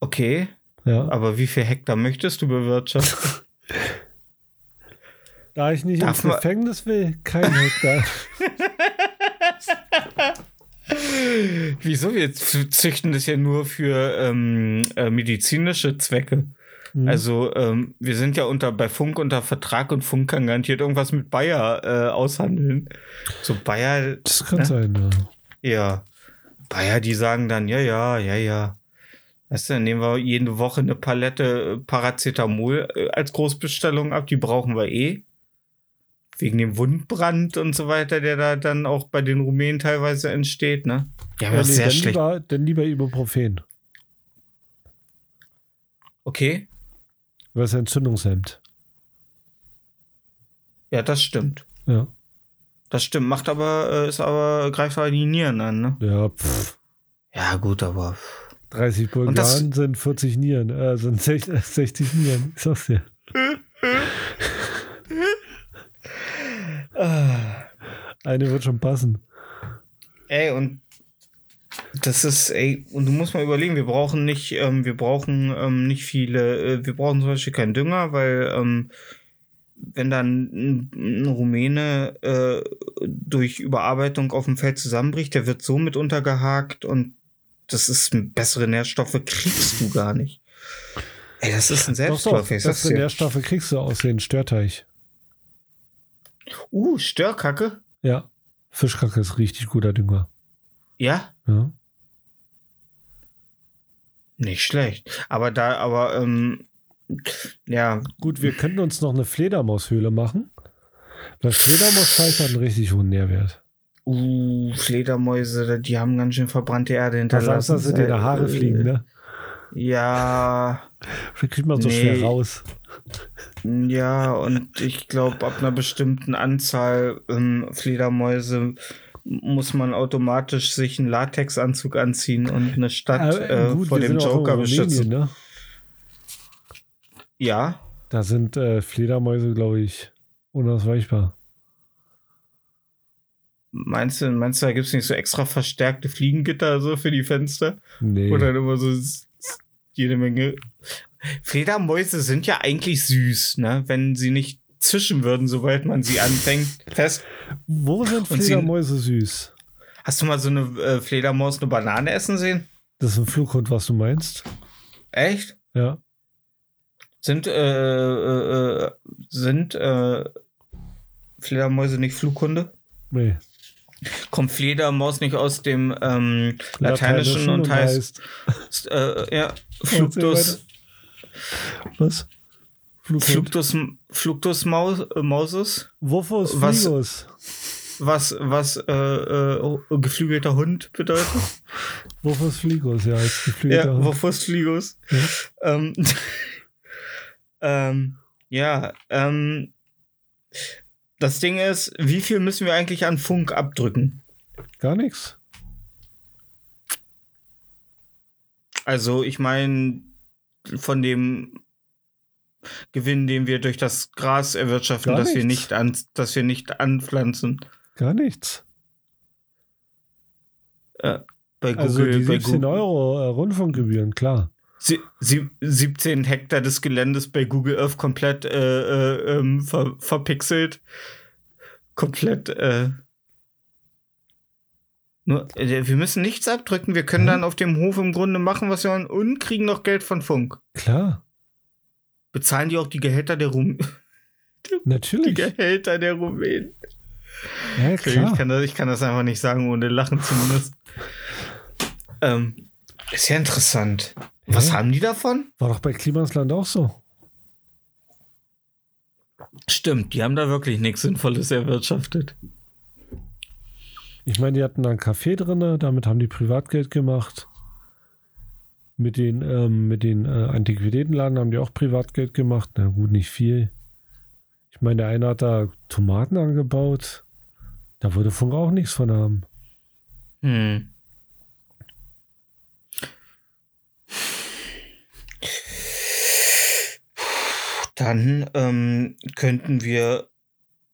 Okay, Ja. aber wie viel Hektar möchtest du bewirtschaften? Da ich nicht Darf ins Gefängnis will, kein Hektar. Wieso? Wir züchten das ja nur für ähm, äh, medizinische Zwecke. Hm. Also ähm, wir sind ja unter bei Funk unter Vertrag und Funk kann garantiert irgendwas mit Bayer äh, aushandeln. So Bayer, das kann ne? sein, ja. ja. Bayer, die sagen dann, ja, ja, ja, ja. Weißt du, dann nehmen wir jede Woche eine Palette äh, Paracetamol äh, als Großbestellung ab, die brauchen wir eh. Wegen dem Wundbrand und so weiter, der da dann auch bei den Rumänen teilweise entsteht, ne? Ja, ja das nee, ist sehr dann, schlecht. lieber, dann lieber Ibuprofen. Okay, Was entzündungshemmt. ja, das stimmt. Ja. Das stimmt, macht aber, äh, ist aber, greift aber die Nieren an, ne? Ja, pff. Ja, gut, aber. 30 Und das- Bulgaren sind 40 Nieren, äh, sind 60, 60 Nieren. Ich sag's dir. Eine wird schon passen. Ey, und das ist, ey, und du musst mal überlegen, wir brauchen nicht, ähm, wir brauchen ähm, nicht viele, äh, wir brauchen zum Beispiel keinen Dünger, weil ähm, wenn dann ein, ein Rumäne äh, durch Überarbeitung auf dem Feld zusammenbricht, der wird so mit untergehakt und das ist bessere Nährstoffe kriegst du gar nicht. Ey, das ist ein Selbstläufer. bessere dir. Nährstoffe kriegst du aus den Störteich. Uh, Störkacke? Ja. Fischkacke ist richtig guter Dünger. Ja? Ja. Nicht schlecht. Aber da, aber, ähm, ja, Gut, wir könnten uns noch eine Fledermaushöhle machen. Weil Fledermausfleisch hat einen richtig hohen Nährwert. uh, Fledermäuse, die haben ganz schön verbrannte Erde Da hinterlassen. sagst du, dass dir die Haare Äh, fliegen, ne? Ja, Wie kriegt man so Nee. schwer raus? ja, und ich glaube, ab einer bestimmten Anzahl ähm, Fledermäuse muss man automatisch sich einen Latexanzug anziehen und eine Stadt Äh, äh, gut, vor dem Joker beschützen. ne? Ja. Da sind äh, Fledermäuse, glaube ich, unausweichbar. Meinst du, meinst du, da gibt es nicht so extra verstärkte Fliegengitter so für die Fenster? Nee. Oder immer so jede Menge. Fledermäuse sind ja eigentlich süß, ne? Wenn sie nicht zischen würden, sobald man sie anfängt. Fest. Wo sind Und Fledermäuse süß? Hast du mal so eine äh, Fledermaus eine Banane essen sehen? Das ist ein Flughund, was du meinst? Echt? Ja. Sind, äh, äh, äh, sind äh, Fledermäuse nicht Flughunde? Nee. Kommt Fledermaus nicht aus dem ähm, Lateinischen und, heißt, äh, ja, Fluctus, Was? Flughund. Fluctus, Fluctus Maus, äh, Mausus, Wofus Was- Fligus? was, was äh, äh, geflügelter Hund bedeutet. Wofus Fligus, ja, als geflügelter ja, Hund. Wofus Fligus. Ähm, ähm, ja, ähm, das Ding ist, wie viel müssen wir eigentlich an Funk abdrücken? Gar nichts. Also, ich meine, von dem Gewinn, den wir durch das Gras erwirtschaften, Gar dass wir nicht an, dass wir nicht anpflanzen. Gar nichts. Bei Google, Also die bei 17 Google Euro äh, Rundfunkgebühren, klar. sie, sie, 17 Hektar des Geländes bei Google Earth komplett äh, äh, ähm, ver, verpixelt. Komplett, äh, nur, äh, wir müssen nichts abdrücken. Wir können Mhm. dann auf dem Hof im Grunde machen, was wir wollen und kriegen noch Geld von Funk. Klar, Bezahlen die auch die Gehälter der Rum die natürlich. Gehälter der Rumänen? Ja, klar. Ich, kann das, ich kann das einfach nicht sagen, ohne Lachen zumindest. ähm, ist ja interessant. Was Ja. haben die davon? War doch bei Klimasland auch so. Stimmt, die haben da wirklich nichts Sinnvolles erwirtschaftet. Ich meine, die hatten da einen Café drin, damit haben die Privatgeld gemacht. Mit den, ähm, mit den äh, Antiquitätenladen haben die auch Privatgeld gemacht. Na gut, nicht viel. Ich meine, der eine hat da Tomaten angebaut. Da würde Funk auch nichts von haben. Hm. Dann ähm, könnten wir,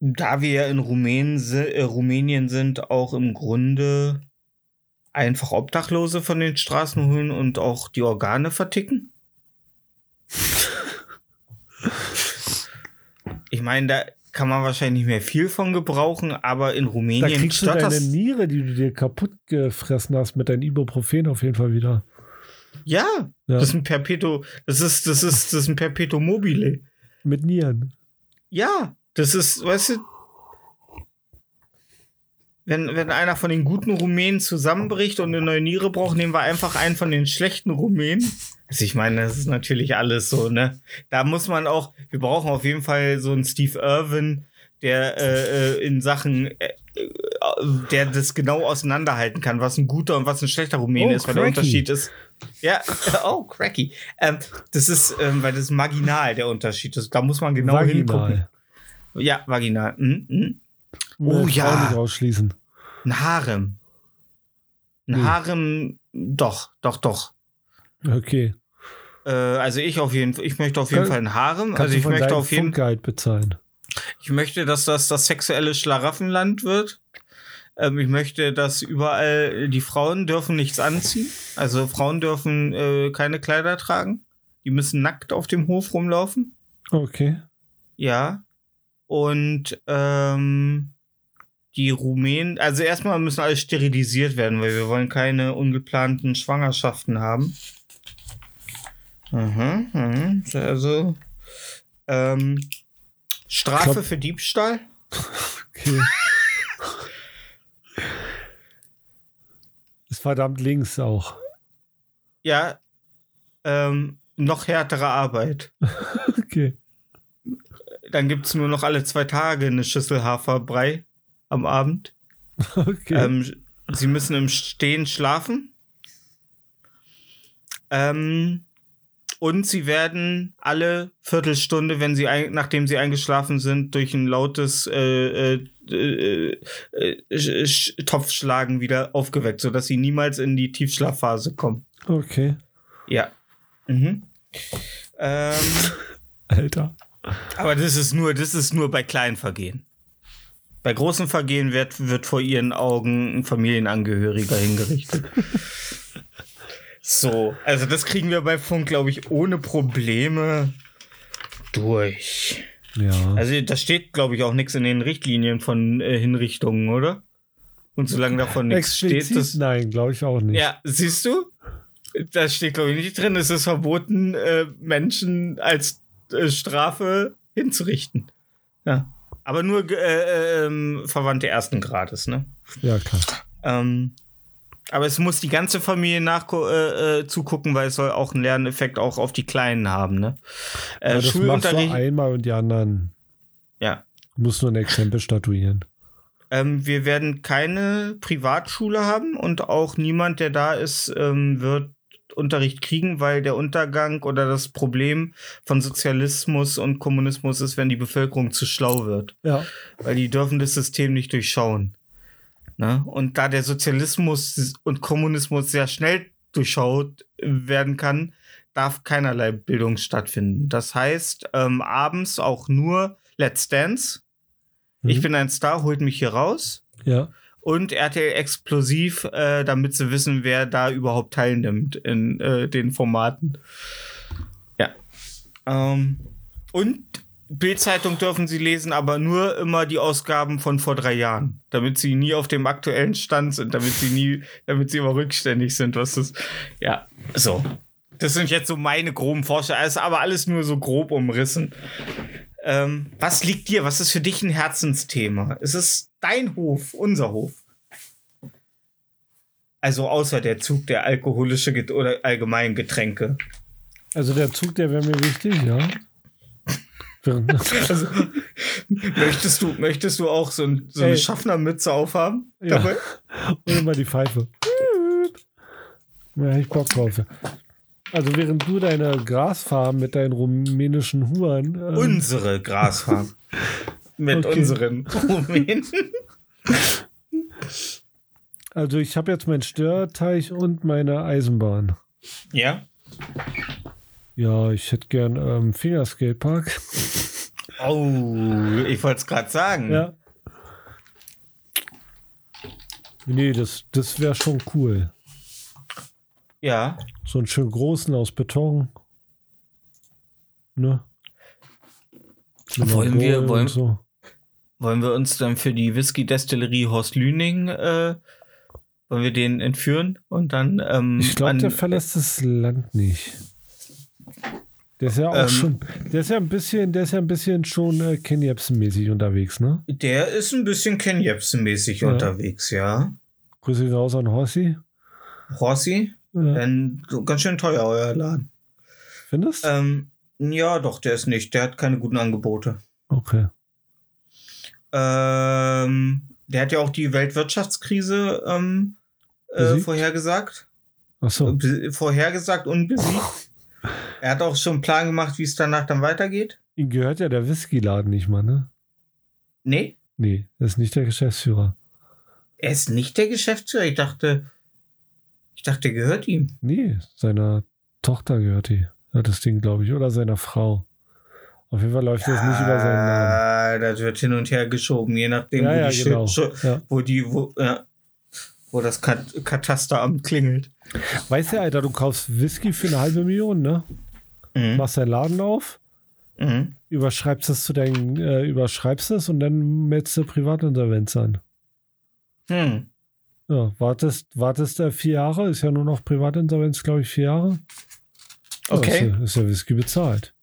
da wir ja in Rumänien, äh, Rumänien sind, auch im Grunde einfach Obdachlose von den Straßen holen und auch die Organe verticken. Ich meine, da kann man wahrscheinlich nicht mehr viel von gebrauchen, aber in Da Rumänien kriegst du deine. Niere, die du dir kaputt gefressen hast, mit deinem Ibuprofen auf jeden Fall wieder. Ja, Ja. das ist ein Perpetuum, das ist, das ist, das ist ein Perpetuum mobile. Mit Nieren. Ja, das ist, weißt du, wenn, wenn einer von den guten Rumänen zusammenbricht und eine neue Niere braucht, nehmen wir einfach einen von den schlechten Rumänen. Also ich meine, das ist natürlich alles so, ne? Da muss man auch, wir brauchen auf jeden Fall so einen Steve Irwin, der äh, äh, in Sachen, äh, äh, der das genau auseinanderhalten kann, was ein guter und was ein schlechter Rumäne Oh, ist, weil der cracky. Unterschied ist. Ja, oh, cracky. Ähm, das ist, ähm, weil das ist marginal der Unterschied ist. Da muss man genau hingucken. Vaginal. Ja, vaginal. Mhm, mhm. Oh, ja. Ausschließen. Ein Harem. Ein Nee. Harem, doch, doch, doch. Okay. Äh, also ich auf jeden Fall, ich möchte auf jeden Kann- Fall ein Harem. Also ich möchte auf jeden Funkguide bezahlen. ich möchte, dass das das sexuelle Schlaraffenland wird. Ähm, ich möchte, dass überall die Frauen dürfen nichts anziehen. Also Frauen dürfen äh, keine Kleider tragen. Die müssen nackt auf dem Hof rumlaufen. Okay. Ja. Und ähm, die Rumänen, also erstmal müssen alle sterilisiert werden, weil wir wollen keine ungeplanten Schwangerschaften haben. Mhm, mhm. Also ähm, Strafe Glaub- für Diebstahl. Okay. Ist verdammt links auch. Ja. Ähm, noch härtere Arbeit. Okay. Dann gibt's nur noch alle zwei Tage eine Schüssel Haferbrei am Abend. Okay. Ähm, sie müssen im Stehen schlafen. Ähm, und sie werden alle Viertelstunde, wenn sie ein, nachdem sie eingeschlafen sind, durch ein lautes äh, äh, äh, äh, Sch- Topfschlagen wieder aufgeweckt, sodass sie niemals in die Tiefschlafphase kommen. okay. Ja. Mhm. Ähm, Alter. Aber das ist nur, das ist nur bei kleinen Vergehen. Bei großen Vergehen wird, wird vor ihren Augen ein Familienangehöriger hingerichtet. So, also das kriegen wir bei Funk, glaube ich, ohne Probleme durch. Ja. Also da steht, glaube ich, auch nichts in den Richtlinien von äh, Hinrichtungen, oder? Und solange davon nichts steht, das. Nein, glaube ich auch nicht. Ja, siehst du? Da steht, glaube ich, nicht drin, es ist verboten, äh, Menschen als Strafe hinzurichten. Ja. Aber nur ge- äh, ähm, Verwandte ersten Grades, ne? Ja, klar. Ähm, aber es muss die ganze Familie nach äh, äh, zugucken, weil es soll auch einen Lerneffekt auch auf die Kleinen haben, ne? Äh, Ja, das Schulunterricht. einmal und die anderen Ja. musst nur ein Exempel statuieren. Ähm, wir werden keine Privatschule haben und auch niemand, der da ist, ähm, wird Unterricht kriegen, weil der Untergang oder das Problem von Sozialismus und Kommunismus ist, wenn die Bevölkerung zu schlau wird. Ja. Weil die dürfen das System nicht durchschauen. Ne? Und da der Sozialismus und Kommunismus sehr schnell durchschaut werden kann, darf keinerlei Bildung stattfinden. Das heißt, ähm, abends auch nur Let's Dance. Ich Mhm. bin ein Star, holt mich hier raus. Ja. Und RTL Explosiv, äh, damit sie wissen, wer da überhaupt teilnimmt in äh, den Formaten. Ja. Ähm, und Bildzeitung dürfen sie lesen, aber nur immer die Ausgaben von vor drei Jahren, damit sie nie auf dem aktuellen Stand sind, damit sie nie, damit sie immer rückständig sind, was das, ja, so. Das sind jetzt so meine groben Vorstellungen, ist aber alles nur so grob umrissen. Ähm, was liegt dir? Was ist für dich ein Herzensthema? Ist es dein Hof, unser Hof? Also außer der Zug der alkoholische Get oder allgemein Getränke. Also der Zug, der wäre mir wichtig, ja. Also, möchtest, du, möchtest du auch so, ein, so eine. Schaffnermütze aufhaben? Ja. Dabei? Und immer die Pfeife. Ja, ich Bock drauf. Also während du deine Grasfarm mit deinen rumänischen Huren. ähm, Unsere Grasfarm. Mit Okay. unseren Rumänen. also ich habe jetzt meinen Störteich und meine Eisenbahn. Ja. Ja, ich hätte gern ähm, Fingerskatepark. Oh, ich wollte es gerade sagen. Ja. Nee, das, das wäre schon cool. Ja. So einen schön großen aus Beton. Ne? Mit Wollen wir- wollen- so. Wollen wir uns dann für die Whisky-Destillerie Horst Lüning, äh, wollen wir den entführen und dann ähm, Ich glaube, der verlässt das Land nicht. Der ist ja auch Ähm. schon, der ist ja ein bisschen, der ist ja ein bisschen schon äh, Ken Jebsen-mäßig unterwegs, ne? Der ist ein bisschen Ken Jebsen-mäßig Ja. unterwegs, ja. Grüße raus an Horsi. Horsi, Ja. denn so ganz schön teuer, euer Laden. Findest? Ähm, ja, doch, der ist nicht. Der hat keine guten Angebote. Okay. Ähm, der hat ja auch die Weltwirtschaftskrise ähm, äh, vorhergesagt. Achso. Be vorhergesagt und besiegt. er hat auch schon einen Plan gemacht, wie es danach dann weitergeht. Ihm gehört ja der Whisky-Laden nicht mal, ne? Nee, Nee, das ist nicht der Geschäftsführer. er ist nicht der Geschäftsführer. Ich dachte, ich dachte, der gehört ihm. Nee, seiner Tochter gehört die. Ja, das Ding, glaube ich. Oder seiner Frau. Auf jeden Fall läuft das nicht über seinen Namen. Das wird hin und her geschoben, je nachdem, Ja, wo, ja, die genau. Ja. wo die, wo, ja, wo das Kat Katasteramt klingelt. Weißt du, Alter, du kaufst Whisky für eine halbe Million, ne? Mhm. Machst deinen Laden auf, Mhm. überschreibst es zu deinen, äh, überschreibst es und dann meldest du Privatinsolvenz an. Hm. Ja, wartest, wartest du vier Jahre, ist ja nur noch Privatinsolvenz, glaube ich, vier Jahre. Ja, Okay. Ist ja, ist ja Whisky bezahlt.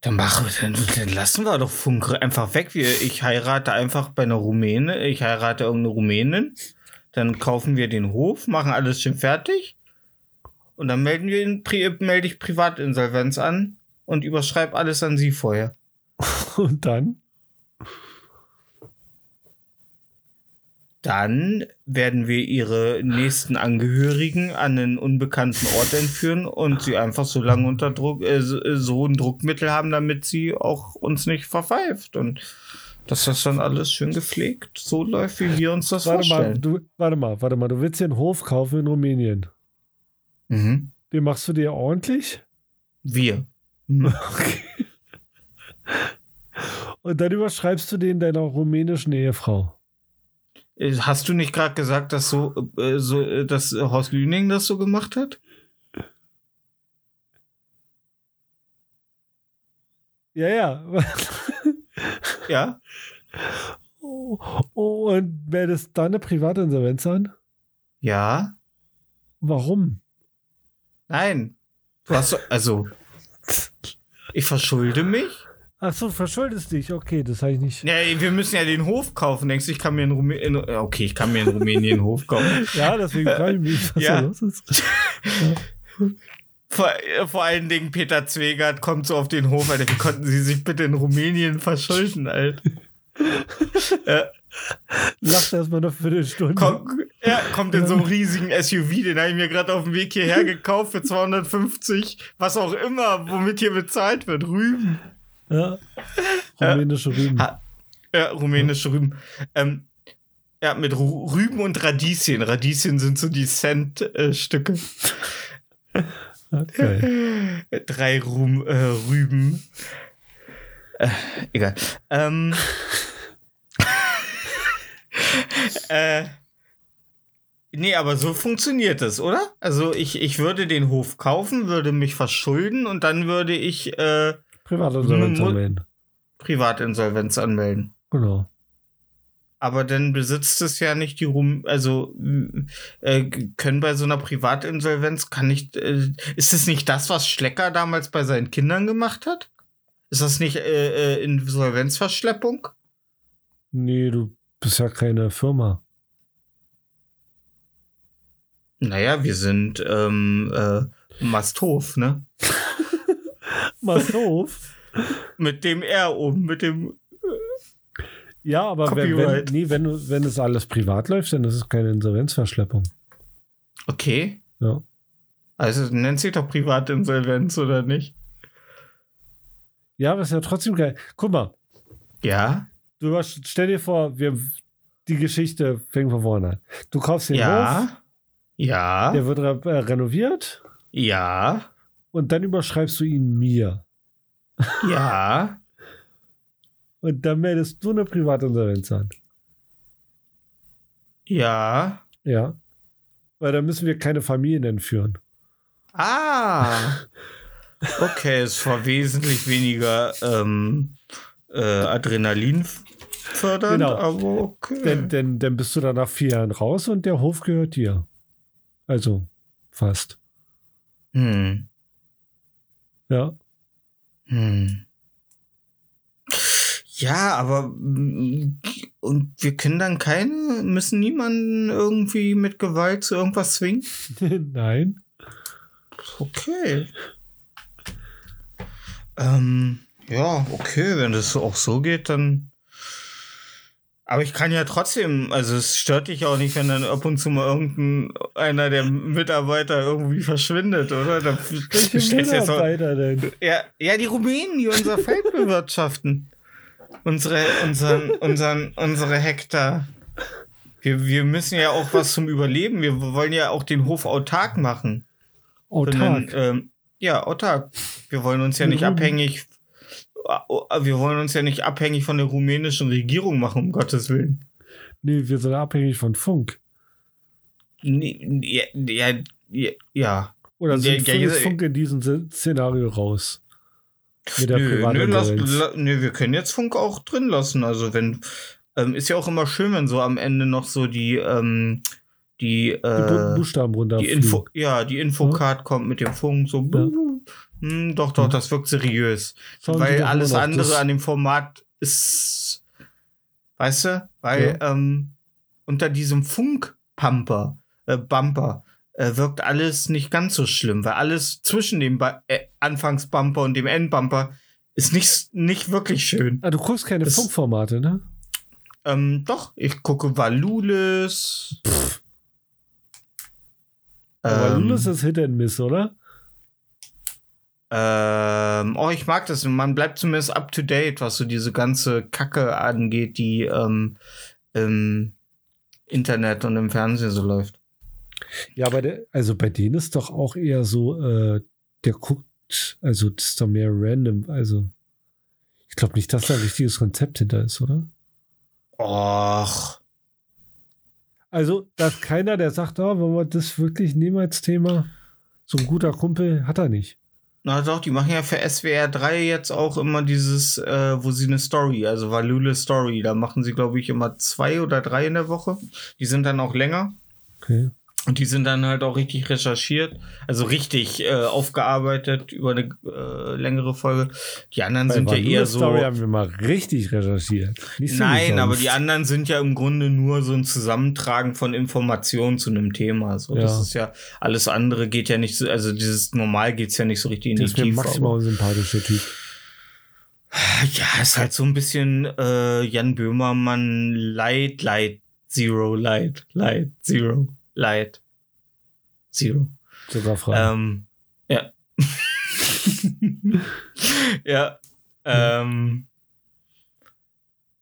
Dann machen wir, dann, dann lassen wir doch Funk einfach weg. Wir, ich heirate einfach bei einer Rumäne, ich heirate irgendeine Rumänin. Dann kaufen wir den Hof, machen alles schön fertig. Und dann melden wir ihn, melde ich Privatinsolvenz an und überschreibe alles an sie vorher. Und dann? Dann werden wir ihre nächsten Angehörigen an einen unbekannten Ort entführen und sie einfach so lange unter Druck, äh, so so ein Druckmittel haben, damit sie auch uns nicht verpfeift. Und dass das dann alles schön gepflegt so läuft, wie wir uns das Warte mal, vorstellen. du, warte mal, warte mal, du willst dir einen Hof kaufen in Rumänien. Mhm. Den machst du dir ordentlich? Wir. Mhm. Okay. Und dann überschreibst du den deiner rumänischen Ehefrau. Äh, Hast du nicht gerade gesagt, dass so, äh, so äh, dass äh, Horst Lüning das so gemacht hat? Ja, ja. Ja. Oh, oh, und meldest da eine Privatinsolvenz an? Ja. Warum? Nein. Du hast so- also ich verschulde mich. Ach so, verschuldest dich. Okay, das habe ich nicht. Ja, wir müssen ja den Hof kaufen. Denkst du, ich kann mir in Rumänien okay, ich kann mir in Rumänien einen Hof kaufen. Ja, deswegen frage ich mich, was Ja. da los ist. Vor, vor allen Dingen Peter Zwegert kommt so auf den Hof, Alter. Wie konnten sie sich bitte in Rumänien verschulden, Alter? äh, Lacht erstmal noch für eine Stunde. kommt, ja, kommt in so einem riesigen SUV, den habe ich mir gerade auf dem Weg hierher gekauft für 250, was auch immer, womit hier bezahlt wird. Rüben. Ja. Rumänische Rüben. Ja, rumänische Rüben. Ähm, ja, mit Rüben und Radieschen. Radieschen sind so die Cent-Stücke. Okay. Drei Rum, äh, Rüben. Äh, egal. Ähm, äh, nee, aber so funktioniert das, oder? Also ich, ich würde den Hof kaufen, würde mich verschulden und dann würde ich äh, Privatinsolvenz anmelden. Privatinsolvenz anmelden. Genau. Aber dann besitzt es ja nicht die Rum, also äh, können bei so einer Privatinsolvenz kann nicht, äh, ist es nicht das, was Schlecker damals bei seinen Kindern gemacht hat? Ist das nicht äh, äh, Insolvenzverschleppung? Nee, du bist ja keine Firma. Naja, wir sind ähm, äh, Masthof, ne? Masthof. Mit dem R oben, mit dem. Ja, aber wenn, wenn, nee, wenn, du- wenn es alles privat läuft, dann ist es keine Insolvenzverschleppung. Okay. Ja. Also nennt sich doch Privatinsolvenz, oder nicht? Ja, aber ist ja trotzdem geil. Guck mal, Ja. Du stell dir vor, wir, die Geschichte fängt von vorne an. Du kaufst den Hof, Ja. Ja. der wird re äh, renoviert Ja. und dann überschreibst du ihn mir. Ja. Und dann meldest du eine Privatinsolvenz an. Ja. Ja. Weil dann müssen wir keine Familien entführen. Ah. Okay, es war wesentlich weniger ähm, äh, Adrenalin fördernd, Genau. aber okay. Denn, denn, dann bist du dann nach vier Jahren raus und der Hof gehört dir. Also fast. hm. Ja. Hm. Ja, aber und wir können dann keine, müssen niemanden irgendwie mit Gewalt zu irgendwas zwingen? Nein. Okay. Ähm, ja, okay, wenn das auch so geht, dann. Aber ich kann ja trotzdem, also es stört dich auch nicht, wenn dann ab und zu mal irgendein einer der Mitarbeiter irgendwie verschwindet, oder? Da Welche Mitarbeiter denn? ja, ja, die Rumänen, die unser Feld bewirtschaften. Unsere, unseren, unseren, unsere Hektar. Wir, wir müssen ja auch was zum Überleben. Wir wollen ja auch den Hof autark machen. Autark. Sondern, ähm, ja, autark. Wir wollen uns ja nicht abhängig. Äh, Wir wollen uns ja nicht abhängig von der rumänischen Regierung machen, um Gottes Willen. Nee, wir sind abhängig von Funk. Nee, Ja, ja, ja, ja. Oder Ja, sind ja, ja, Funk in diesem Se- Szenario raus? Mit der Nö, nö, lass, la, nö, wir können jetzt Funk auch drin lassen. Also wenn ähm, ist ja auch immer schön, wenn so am Ende noch so die ähm, die, Die äh, Buchstaben die runterfliegen. Info, ja, die Infocard kommt mit dem Funk so. Ja. Hm, doch, doch, Ja. das wirkt seriös. Schauen weil alles andere an dem Format ist, weißt du, weil ähm, unter diesem Funkpumper, äh, Bumper, äh, wirkt alles nicht ganz so schlimm, weil alles zwischen dem ba äh, Anfangsbumper und dem Endbumper ist nicht, nicht wirklich schön. Ah, du guckst keine Das- Funkformate, ne? Ähm, doch, ich gucke Valulis. Aber Ähm, ist Hit and Miss, oder? Ähm, oh, ich mag das. Man bleibt zumindest up to date, was so diese ganze Kacke angeht, die ähm, im Internet und im Fernsehen so läuft. Ja, aber der, also bei denen ist doch auch eher so, äh, der guckt, also das ist doch mehr random. Also ich glaube nicht, dass da ein richtiges Konzept hinter ist, oder? Och. Also, da ist keiner, der sagt, oh, wollen wir das wirklich nehmen als Thema? So ein guter Kumpel hat er nicht. Na doch, die machen ja für SWR 3 jetzt auch immer dieses, äh, wo sie eine Story, also Valule Story, da machen sie, glaube ich, immer zwei oder drei in der Woche. Die sind dann auch länger. Okay. Und die sind dann halt auch richtig recherchiert, also richtig äh, aufgearbeitet über eine äh, längere Folge. Die anderen Bei sind ja eher so. Story haben wir mal richtig recherchiert. Nicht so Nein, aber die anderen sind ja im Grunde nur so ein Zusammentragen von Informationen zu einem Thema. So, das Ja. ist ja alles andere geht ja nicht so, also dieses normal geht's ja nicht so richtig in Der die Tiefe. maximal aber- unsympathischer Typ. Ja, ist halt so ein bisschen äh, Jan Böhmermann Light, Light, Zero, Light, Light, Zero, Light, Zero. Sogar frei. Ähm, ja. ja. Ähm,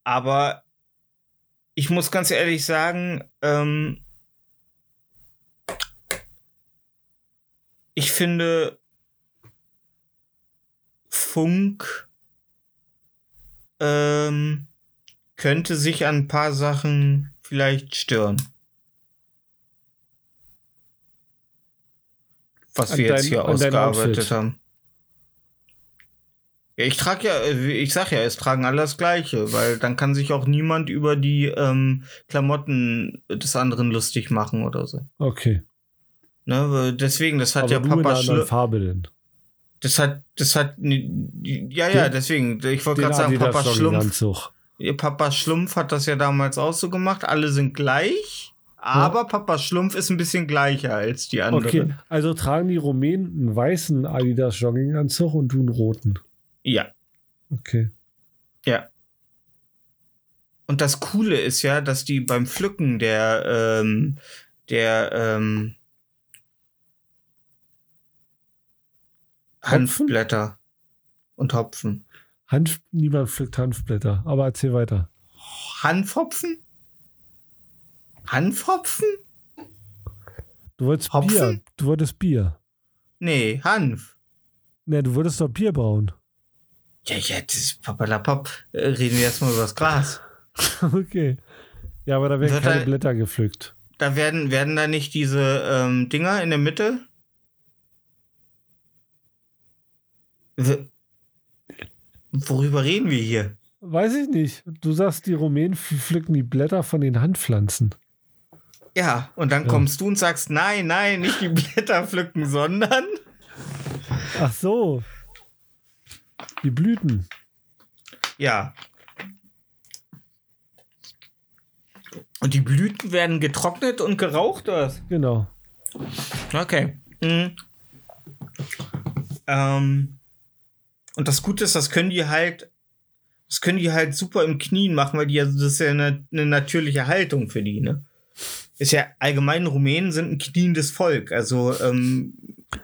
aber ich muss ganz ehrlich sagen, ähm, ich finde Funk ähm, könnte sich an ein paar Sachen vielleicht stören. Was wir jetzt dein- hier an dein ausgearbeitet haben. Ja, ich trage ja, äh, ich sag ja, es tragen alle das Gleiche, weil dann kann sich auch niemand über die ähm, Klamotten des anderen lustig machen oder so. okay. Ne, deswegen, das hat Aber ja in Papa einer Schlu Farbe denn. das hat, das hat, ja, ja, deswegen, ich wollte gerade sagen, Papa Schlumpf, ihr Papa Schlumpf hat das ja damals auch so gemacht, alle sind gleich, aber Papa Schlumpf ist ein bisschen gleicher als die anderen. Okay, also tragen die Rumänen einen weißen Adidas Jogginganzug und du einen roten. Ja, Okay. ja. Und das Coole ist ja, dass die beim Pflücken der, ähm, der, ähm, Hopfen? Hanfblätter und Hopfen. Hanf, niemand pflückt Hanfblätter, aber erzähl weiter. Hanfhopfen? Hanfhopfen? Du wolltest Hopfen? Bier. Du wolltest Bier. Nee, Hanf. Ne, du wolltest doch Bier brauen. Ja, ja, das ist papalapap. Äh, Reden wir erstmal über das Gras. okay. Ja, aber da werden Wird keine er- Blätter gepflückt. Da werden, werden da nicht diese ähm, Dinger in der Mitte? W Worüber reden wir hier? Weiß ich nicht. Du sagst, die Rumänen pf- pflücken die Blätter von den Handpflanzen. Ja, und dann Ja. kommst du und sagst, nein, nein, nicht die Blätter pflücken, sondern Ach so. Die Blüten. ja. Und die Blüten werden getrocknet und geraucht, oder? Genau. Okay. Mhm. Ähm, und das Gute ist, das können die halt, das können die halt super im Knien machen, weil die ja, das ist ja eine, eine natürliche Haltung für die, ne? Ist ja allgemein, Rumänen sind ein kniendes Volk. Also, ähm,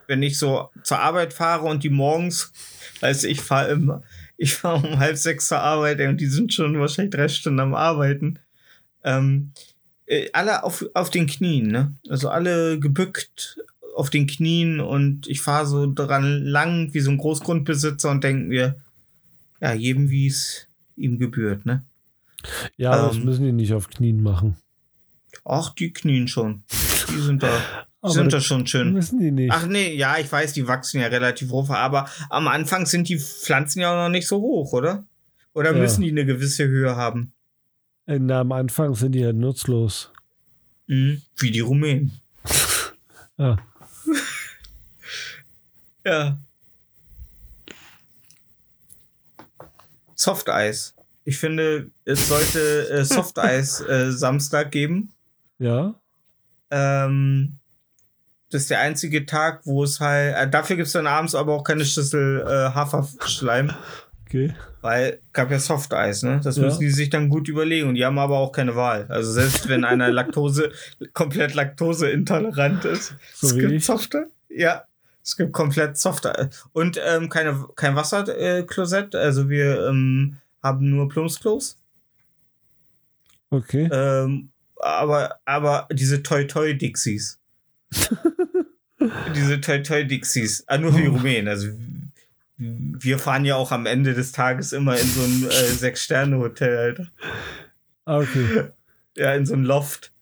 wenn ich so zur Arbeit fahre und die morgens, weiß ich, fahre immer, ich fahre um halb sechs zur Arbeit und die sind schon wahrscheinlich drei Stunden am Arbeiten. Ähm, äh, alle auf, auf den Knien, ne? Also alle gebückt auf den Knien und ich fahre so dran lang wie so ein Großgrundbesitzer und denke mir, ja, jedem wie es ihm gebührt, ne? Ja, aber das Ähm. müssen die nicht auf Knien machen. Ach, die knien schon. Die sind da, die sind da schon schön. Müssen die nicht. Ach nee, ja, ich weiß, die wachsen ja relativ hoch, aber am Anfang sind die Pflanzen ja auch noch nicht so hoch, oder? Oder Ja. müssen die eine gewisse Höhe haben? Äh, Na, am Anfang sind die halt nutzlos. Mhm. Wie die Rumänen. Ja. Ja. Softeis. Ich finde, es sollte äh, Softeis äh, Samstag geben. Ja. Ähm, das ist der einzige Tag, wo es halt. Äh, dafür gibt es dann abends aber auch keine Schüssel äh, Haferschleim, Okay. weil gab ja Softeis, ne? Das Ja. müssen die sich dann gut überlegen und die haben aber auch keine Wahl. Also selbst wenn einer Laktose komplett laktoseintolerant ist, So es gibt ich. Softeis. Ja, Es gibt komplett Soft und ähm, keine, kein Wasserklosett. also wir ähm, haben nur Plumpsklos. Okay. Ähm, aber, aber diese Toy Toy Dixies. diese Toy Toy Dixies. Ah, nur für die Rumänen. Also wir fahren ja auch am Ende des Tages immer in so ein äh, Sechs-Sterne-Hotel, Alter. Ah, okay. Ja, in so ein Loft.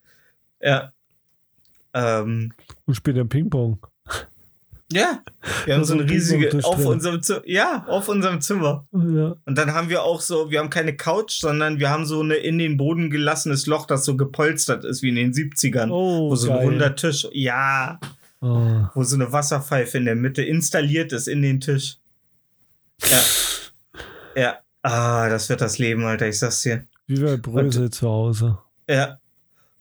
Ja. Ähm, Und später Ping-Pong. Ja, wir haben so eine ein riesige auf unserem Zimmer. Ja, auf unserem Zimmer. Ja. Und dann haben wir auch so, wir haben keine Couch, sondern wir haben so eine in den Boden gelassenes Loch, das so gepolstert ist wie in den 70ern. Oh, wo so ein geil. runder Tisch, ja, Ah. wo so eine Wasserpfeife in der Mitte installiert ist in den Tisch. Ja. Ja. Ah, das wird das Leben, Alter, ich sag's dir. Wie bei Brösel zu Hause. Ja.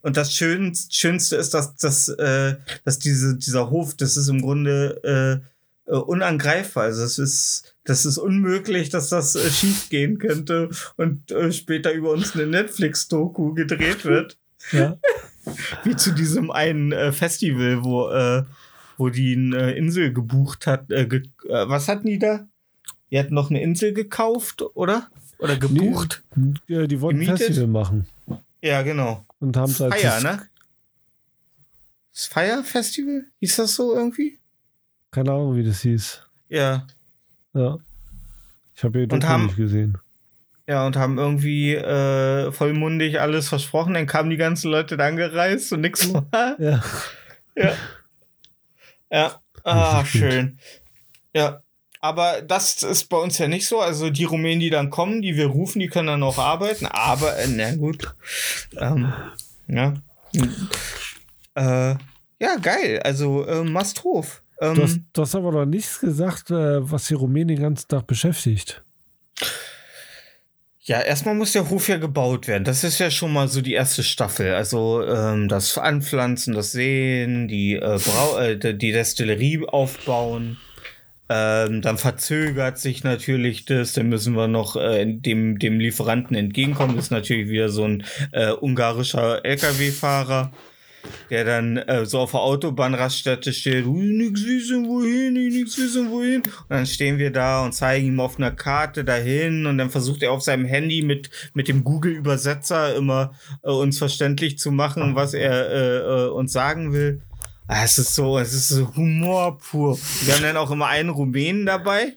Und das Schönste, Schönste ist, dass, dass, äh, dass diese, dieser Hof, das ist im Grunde äh, äh, unangreifbar. Also es ist, das ist unmöglich, dass das äh, schief gehen könnte und äh, später über uns eine Netflix-Doku gedreht wird. Ja. Wie zu diesem einen äh, Festival, wo, äh, wo die eine Insel gebucht hat. Äh, ge äh, was hatten die da? Die hatten noch eine Insel gekauft, oder? Oder gebucht? ja die wollten Gemietet? Festival machen. Ja, genau. Und haben es als Fire, ne? Das Fire Festival? Hieß das so irgendwie? Keine Ahnung, wie das hieß. Ja. Ja. Ich habe ihr Doku haben- nicht gesehen. Ja, und haben irgendwie äh, vollmundig alles versprochen. Dann kamen die ganzen Leute da angereist und nix war. Ja. ja. Ja. Ah, schön. Ja. Aber das ist bei uns ja nicht so. Also die Rumänen, die dann kommen, die wir rufen, die können dann auch arbeiten. Aber, äh, na gut. Ähm, ja. Äh, ja, geil. Also äh, Masthof. Ähm, Du hast, du hast aber noch nichts gesagt, äh, was die Rumänen den ganzen Tag beschäftigt. Ja, erstmal muss der Hof ja gebaut werden. Das ist ja schon mal so die erste Staffel. Also ähm, das Anpflanzen, das Säen, die, äh, Brau äh, die die Destillerie aufbauen. Ähm, dann verzögert sich natürlich das. Dann müssen wir noch äh, dem, dem Lieferanten entgegenkommen. Das ist natürlich wieder so ein äh, ungarischer LKW-Fahrer, der dann äh, so auf der Autobahnraststätte steht. "Ui, Nix wissen wohin, nix wissen wohin. Und dann stehen wir da und zeigen ihm auf einer Karte dahin. Und dann versucht er auf seinem Handy mit, mit dem Google-Übersetzer immer äh, uns verständlich zu machen, was er äh, äh, uns sagen will. Ah, Es ist so, es ist so Humor pur. Wir haben dann auch immer einen Rumänen dabei.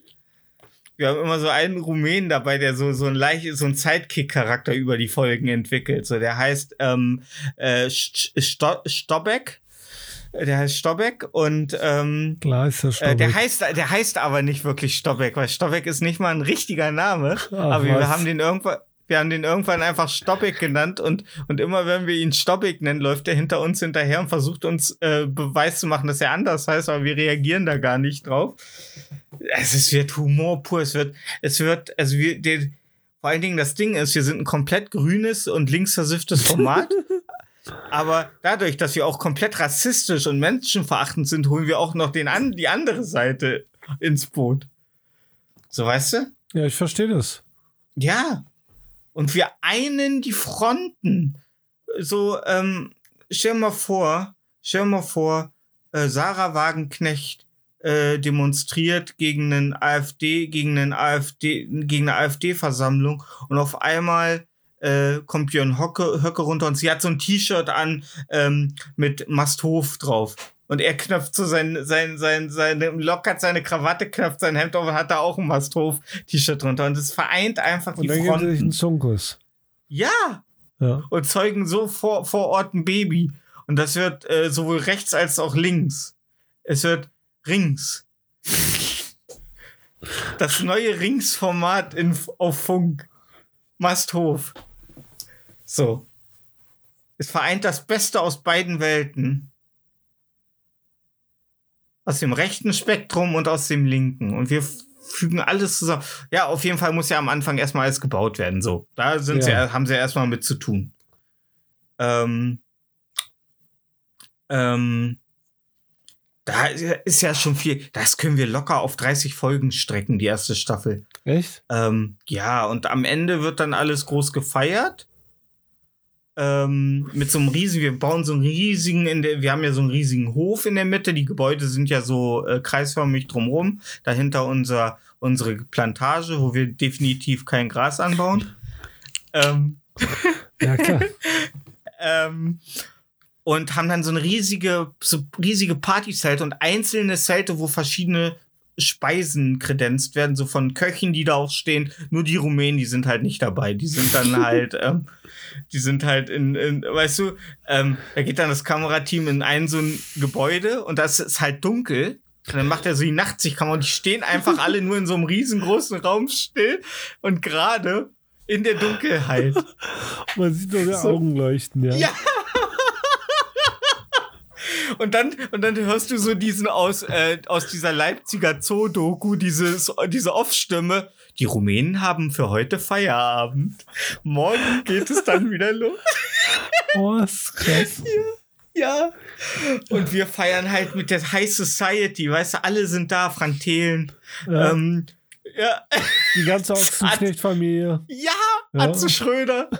Wir haben immer so einen Rumänen dabei, der so, so ein leicht, so ein Sidekick-Charakter über die Folgen entwickelt. So, der heißt ähm, äh, St- Sto Stobek. Der heißt Stobek und ähm, Klar ist das äh, der Stobbeck. heißt, der heißt aber nicht wirklich Stobek, weil Stobek ist nicht mal ein richtiger Name. Ach, aber wir was. haben den irgendwann, wir haben den irgendwann einfach Stobek genannt und, und immer wenn wir ihn Stobek nennen, läuft er hinter uns hinterher und versucht uns äh, Beweis zu machen, dass er anders heißt, aber wir reagieren da gar nicht drauf. Es, es wird Humor pur, es wird, es wird, also wir, der, vor allen Dingen das Ding ist, wir sind ein komplett grünes und linksversifftes Format. Aber dadurch, dass wir auch komplett rassistisch und menschenverachtend sind, holen wir auch noch den an, die andere Seite ins Boot. So, weißt du? Ja, ich verstehe das. Ja. Und wir einen die Fronten. So, ähm, stell mal vor, stell mal vor, äh, Sarah Wagenknecht äh, demonstriert gegen einen AfD, gegen einen AfD, gegen eine AfD-Versammlung und auf einmal äh, kommt Björn Höcke runter und sie hat so ein T-Shirt an ähm, mit Masthof drauf. Und er knöpft so sein, sein, sein, seine, lockert seine Krawatte, knöpft sein Hemd auf und hat da auch ein Masthof-T-Shirt drunter. Und es vereint einfach Und die dann geben sie sich einen Fronten. Zunkus. Ja! Ja. Und zeugen so vor, vor Ort ein Baby. Und das wird äh, sowohl rechts als auch links. Es wird Rings. Das neue Rings-Format in, auf Funk. Masthof. So. Es vereint das Beste aus beiden Welten. Aus dem rechten Spektrum und aus dem linken. Und wir fügen alles zusammen. Ja, auf jeden Fall muss ja am Anfang erstmal alles gebaut werden. So. Da sind Ja. sie, haben sie erstmal mit zu tun. Ähm, ähm, da ist ja schon viel. Das können wir locker auf 30 Folgen strecken, die erste Staffel. Echt? Ähm, ja, und am Ende wird dann alles groß gefeiert. Ähm, mit so einem riesigen, wir bauen so einen riesigen, in der, wir haben ja so einen riesigen Hof in der Mitte, die Gebäude sind ja so äh, kreisförmig drumrum, dahinter unser, unsere Plantage, wo wir definitiv kein Gras anbauen. Ähm, Ja, klar. ähm, und haben dann so eine riesige, so riesige Partyzelte und einzelne Zelte, wo verschiedene Speisen kredenzt werden, so von Köchen, die da auch stehen. Nur die Rumänen, die sind halt nicht dabei. Die sind dann halt, ähm, die sind halt in, in weißt du, ähm, da geht dann das Kamerateam in ein so ein Gebäude und das ist halt dunkel. Und dann macht er so die Nachtsichtkamera und die stehen einfach alle nur in so einem riesengroßen Raum still und gerade in der Dunkelheit. Man sieht nur die So. Augen leuchten, ja. Ja. Und dann, und dann hörst du so diesen aus, äh, aus dieser Leipziger Zoo-Doku, dieses, diese Off-Stimme. Die Rumänen haben für heute Feierabend. Morgen geht es dann wieder los. Oh, ist krass. Ja. Und wir feiern halt mit der High Society, weißt du, alle sind da, Frank Thelen. Ja, Ähm, ja, die ganze Ochsenknecht-Familie. ja, Ja. Atze Schröder.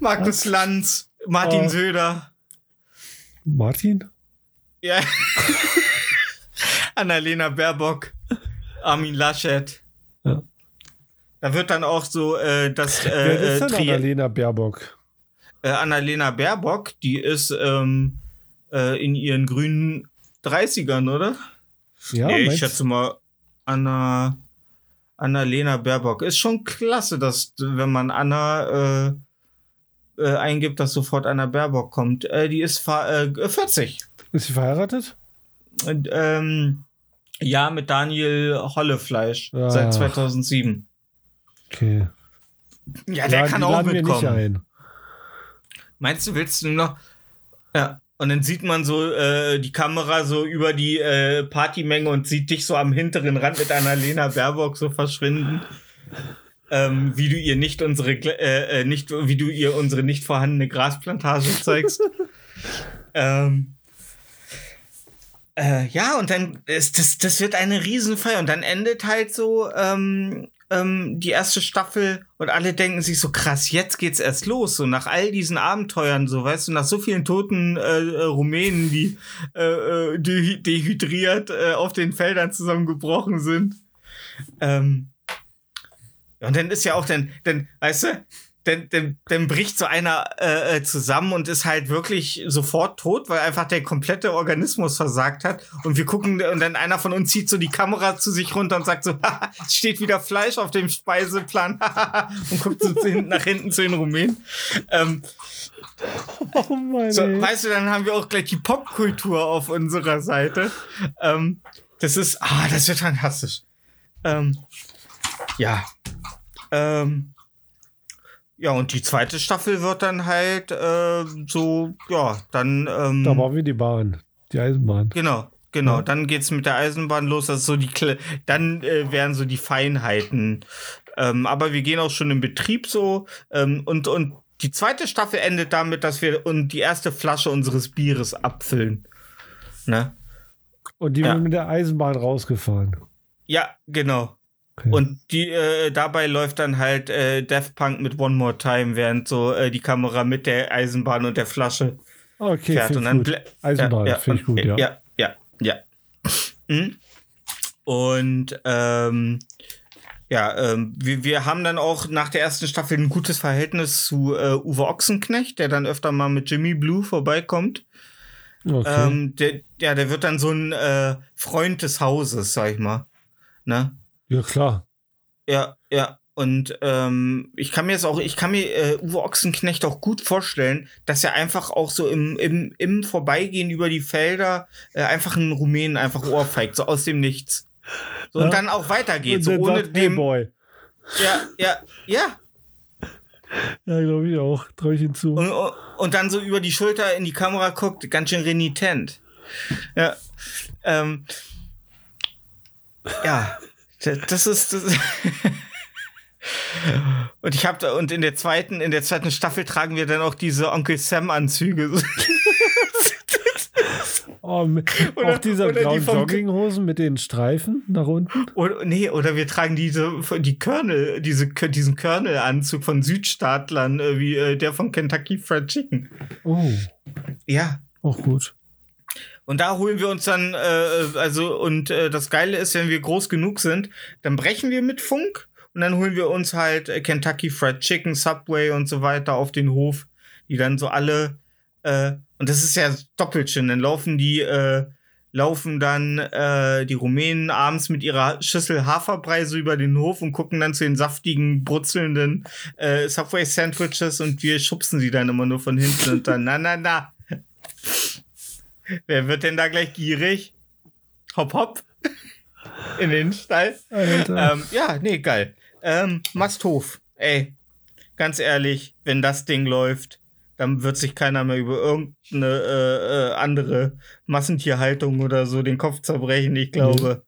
Markus Lanz, Martin Oh. Söder. Martin? Ja. Annalena Baerbock, Armin Laschet. Ja. Da wird dann auch so, äh, das äh, Wer ist äh, denn Tri- Annalena Baerbock? äh, Annalena Baerbock, die ist ähm, äh, in ihren grünen 30ern, oder? Ja, nee, ich schätze mal, Anna, Annalena Baerbock. Ist schon klasse, dass, wenn man Anna äh, eingibt, dass sofort Anna Baerbock kommt. Äh, die ist äh, 40. Ist sie verheiratet? Und, ähm, ja, mit Daniel Hollefleisch Ah. seit 2007. Okay. Ja, der Laden- kann auch mitkommen. ein. Meinst du, willst du noch? Ja. Und dann sieht man so äh, die Kamera so über die äh, Partymenge und sieht dich so am hinteren Rand mit Annalena Baerbock so verschwinden. Ähm, wie du ihr nicht unsere äh, äh, nicht wie du ihr unsere nicht vorhandene Grasplantage zeigst. ähm, äh, ja, und dann ist das, das wird eine Riesenfeier und dann endet halt so ähm, ähm, die erste Staffel und alle denken sich so krass, jetzt geht's erst los, so nach all diesen Abenteuern, so weißt du, nach so vielen toten äh, äh, Rumänen, die äh, äh, dehy- dehydriert äh, auf den Feldern zusammengebrochen sind. Ähm, und dann ist ja auch dann, dann weißt du, dann, dann, dann bricht so einer äh, äh, zusammen und ist halt wirklich sofort tot, weil einfach der komplette Organismus versagt hat. Und wir gucken, und dann einer von uns zieht so die Kamera zu sich runter und sagt so, "Haha, es steht wieder Fleisch auf dem Speiseplan und guckt so nach hinten zu den Rumänen. Ähm, Oh Mann, so, weißt du, dann haben wir auch gleich die Popkultur auf unserer Seite. Ähm, das ist, ah, das wird fantastisch. Ähm, ja. Ähm, ja, und die zweite Staffel wird dann halt äh, so, ja, dann. Ähm, Da bauen wir die Bahn. Die Eisenbahn. Genau, genau. Ja. Dann geht's mit der Eisenbahn los. Das so die, Kle dann äh, wären so die Feinheiten. Ähm, aber wir gehen auch schon in Betrieb so. Ähm, und, und die zweite Staffel endet damit, dass wir und die erste Flasche unseres Bieres abfüllen. Ne? Und die Ja. wird mit der Eisenbahn rausgefahren. Ja, genau. Okay. Und die äh, dabei läuft dann halt äh, Death Punk mit One More Time, während so äh, die Kamera mit der Eisenbahn und der Flasche okay, fährt. Und dann gut. Eisenbahn, ja, finde ich gut, ja. Ja, ja, ja. Mhm. Und ähm, ja, ähm, wir, wir haben dann auch nach der ersten Staffel ein gutes Verhältnis zu äh, Uwe Ochsenknecht, der dann öfter mal mit Jimmy Blue vorbeikommt. Okay. Ähm, der, ja, der wird dann so ein äh, Freund des Hauses, sag ich mal. Ne? Ja, klar. Ja, ja. Und ähm, ich kann mir jetzt auch, ich kann mir äh, Uwe Ochsenknecht auch gut vorstellen, dass er einfach auch so im, im, im Vorbeigehen über die Felder äh, einfach einen Rumänen einfach ohrfeigt, so aus dem Nichts. So, Ja. Und dann auch weitergeht, Und so ohne sagt, hey, dem. Boy. Ja, ja, ja. Ja, glaube ich auch. Traue ich ihm zu. Und, und dann so über die Schulter in die Kamera guckt, ganz schön renitent. Ja. Ähm, ja, das ist. Das und ich habe da und in der zweiten in der zweiten Staffel tragen wir dann auch diese Onkel Sam Anzüge. Oh, mit, Oder- auch diese die blauen vom- Jogginghosen mit den Streifen nach unten. Oder, nee, oder wir tragen diese, die Körnel, diese, diesen Körnelanzug von Südstaatlern, äh, wie äh, der von Kentucky Fried Chicken. Oh, Ja. auch gut. Und da holen wir uns dann, äh, also, und äh, das Geile ist, wenn wir groß genug sind, dann brechen wir mit Funk und dann holen wir uns halt äh, Kentucky Fried Chicken, Subway und so weiter auf den Hof, die dann so alle, äh, und das ist ja doppelt schön, dann laufen die, äh, laufen dann äh, die Rumänen abends mit ihrer Schüssel Haferbrei so über den Hof und gucken dann zu den saftigen, brutzelnden äh, Subway-Sandwiches und wir schubsen sie dann immer nur von hinten und dann, na, na, na. Wer wird denn da gleich gierig? Hopp, hopp. In den Stall. Ähm, ja, nee, geil. Ähm, Masthof. Ey, ganz ehrlich, wenn das Ding läuft, dann wird sich keiner mehr über irgendeine äh, äh, andere Massentierhaltung oder so den Kopf zerbrechen. Ich glaube,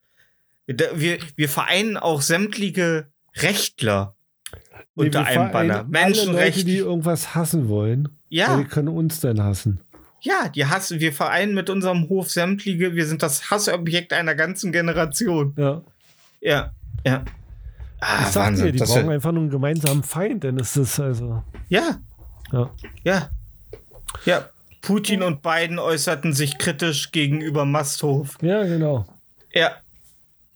Da- wir, wir vereinen auch sämtliche Rechtler Nee, unter einem Banner. Alle Leute, die Menschenrechte. irgendwas hassen wollen, Ja, die können uns dann hassen. Ja, die hassen. Wir vereinen mit unserem Hof sämtliche. Wir sind das Hassobjekt einer ganzen Generation. Ja. Ja, ja. Ah, ich sag dir, die brauchen einfach nur einen gemeinsamen Feind, dann ist das also. ja, Ja. ja. Ja. Putin und Biden äußerten sich kritisch gegenüber Masthof. Ja, genau. Ja.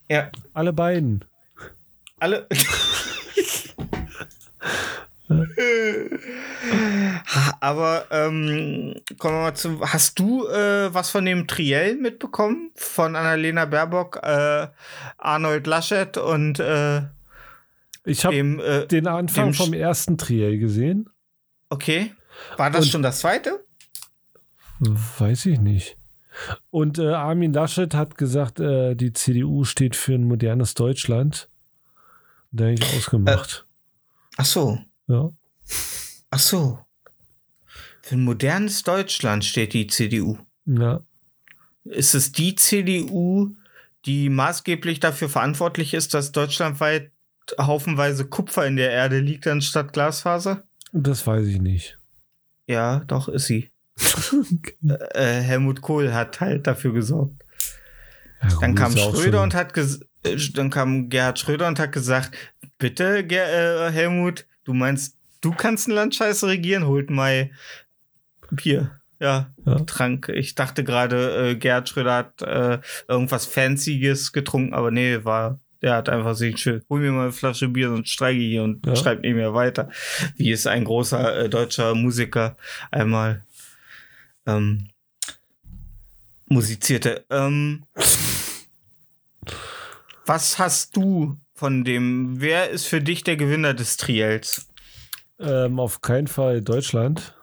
Ja. Alle beiden. Alle. Aber ähm, kommen wir mal zu. Hast du äh, was von dem Triell mitbekommen? Von Annalena Baerbock, äh, Arnold Laschet und äh, Ich habe. Äh, den Anfang vom ersten Triell gesehen. okay. War das Und- schon das zweite? Weiß ich nicht. Und äh, Armin Laschet hat gesagt, äh, die CDU steht für ein modernes Deutschland. Da habe ich ausgemacht. Ach so. Ja. Ach so. Für ein modernes Deutschland steht die CDU. ja. Ist es die CDU, die maßgeblich dafür verantwortlich ist, dass deutschlandweit haufenweise Kupfer in der Erde liegt anstatt Glasfaser? Das weiß ich nicht. Ja, doch, ist sie. Äh, Helmut Kohl hat halt dafür gesorgt. Ja, Dann kam Schröder und hat äh, dann kam Gerhard Schröder und hat gesagt, bitte Ger äh, Helmut, du meinst, du kannst ein Land scheiße regieren, holt mal Bier. Ja, Ja. Trank. Ich dachte gerade, äh, Gerhard Schröder hat äh, irgendwas Fancyes getrunken, aber nee, war der hat einfach sich schön, hol mir mal eine Flasche Bier, sonst streike ich hier und Ja. schreibt nicht mehr weiter. Wie es ein großer äh, deutscher Musiker einmal ähm, musizierte. Ähm, was hast du von dem? Wer ist für dich der Gewinner des Triels? Ähm, auf keinen Fall Deutschland.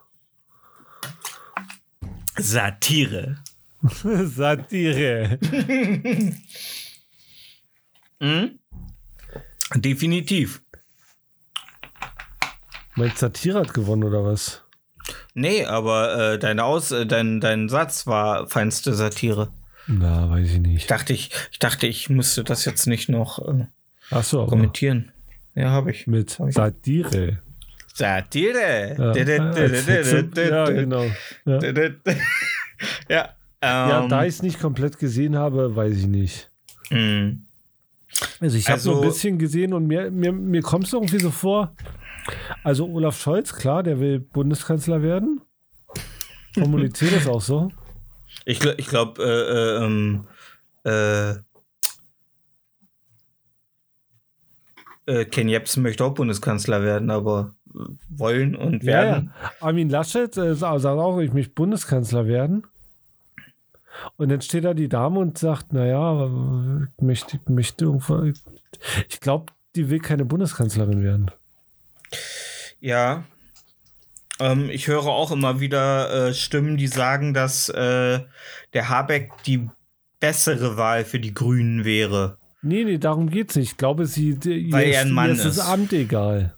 Satire. Satire. Hm? Definitiv. Meinst Satire hat gewonnen oder was? Nee, aber äh, dein, Aus, äh, dein, dein Satz war feinste Satire. Na, weiß ich Ich nicht. dachte, ich, ich dachte, ich müsste das jetzt nicht noch äh, Achso, aber kommentieren. Ja, habe ich. mit Hab ich. Satire. Satire. Ja, genau. Ja. Ja. Ähm, da ich es nicht komplett gesehen habe, weiß ich nicht. mh. Also ich habe Also- so ein bisschen gesehen und mir, mir, mir kommt es irgendwie so vor. Also Olaf Scholz, klar, der will Bundeskanzler werden. Kommuniziert das auch so? Ich, ich glaube, äh, äh, ähm, äh, äh, Ken Jebsen möchte auch Bundeskanzler werden, aber äh, wollen und Ja, werden. ja. Armin Laschet äh, sa- sagt auch, ich möchte Bundeskanzler werden. Und dann steht da die Dame und sagt, naja, äh, ich möchte, ich möchte irgendwo. Ich glaube, die will keine Bundeskanzlerin werden. Ja. Ähm, ich höre auch immer wieder äh, Stimmen, die sagen, dass äh, der Habeck die bessere Wahl für die Grünen wäre. Nee, nee, darum geht's nicht. Ich glaube, sie, die, Weil ihr er ein Mann ist das. Amt egal.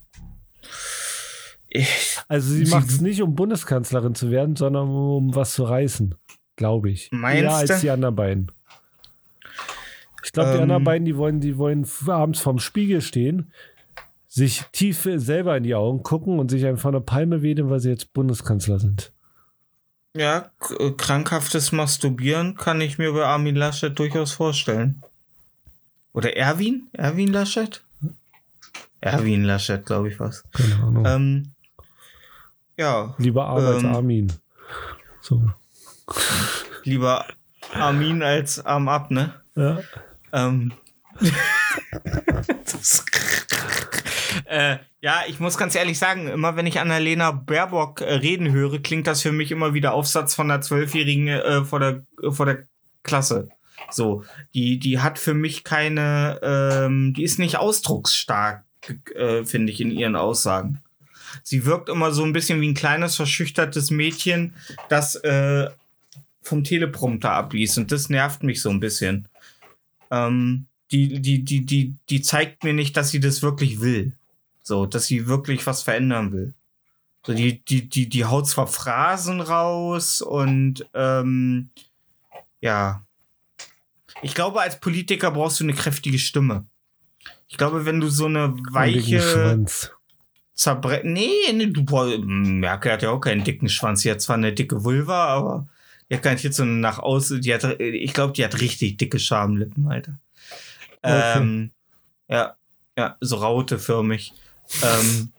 Ich, Also sie Sie- macht es nicht, um Bundeskanzlerin zu werden, sondern um was zu reißen. Glaube ich. Meinst Eher als die anderen beiden. Ich glaube, die Ähm. anderen beiden, die wollen, die wollen abends vorm Spiegel stehen, sich tief selber in die Augen gucken und sich einfach eine Palme wedeln, weil sie jetzt Bundeskanzler sind. Ja, krankhaftes Masturbieren kann ich mir bei Armin Laschet durchaus vorstellen. Oder Erwin? Erwin Laschet? Erwin Laschet, glaube ich was. Keine Ahnung. Ähm, ja, Lieber Arm als ähm, Armin. So. lieber Armin als Arm ab, ne? Ja. Ähm. das, äh, ja, ich muss ganz ehrlich sagen, immer wenn ich Annalena Baerbock äh, reden höre, klingt das für mich immer wieder Aufsatz von einer Zwölfjährigen äh, vor, der, vor der Klasse. So, die, die hat für mich keine, ähm, die ist nicht ausdrucksstark, äh, finde ich, in ihren Aussagen. Sie wirkt immer so ein bisschen wie ein kleines, verschüchtertes Mädchen, das äh, vom Teleprompter abliest. Und das nervt mich so ein bisschen. Ähm, die, die, die, die, die zeigt mir nicht, dass sie das wirklich will. So, dass sie wirklich was verändern will. So, die, die, die, die haut zwar Phrasen raus und ähm, ja. Ich glaube, als Politiker brauchst du eine kräftige Stimme. Ich glaube, wenn du so eine weiche Schwanz. Zerbre... Nee, nee, du Merkel hat ja auch keinen dicken Schwanz. Sie hat zwar eine dicke Vulva, aber die hat gar nicht jetzt so nach außen. Die hat, ich glaube, die hat richtig dicke Schamlippen, Alter. Okay. Ähm, ja, ja, so rauteförmig. ähm,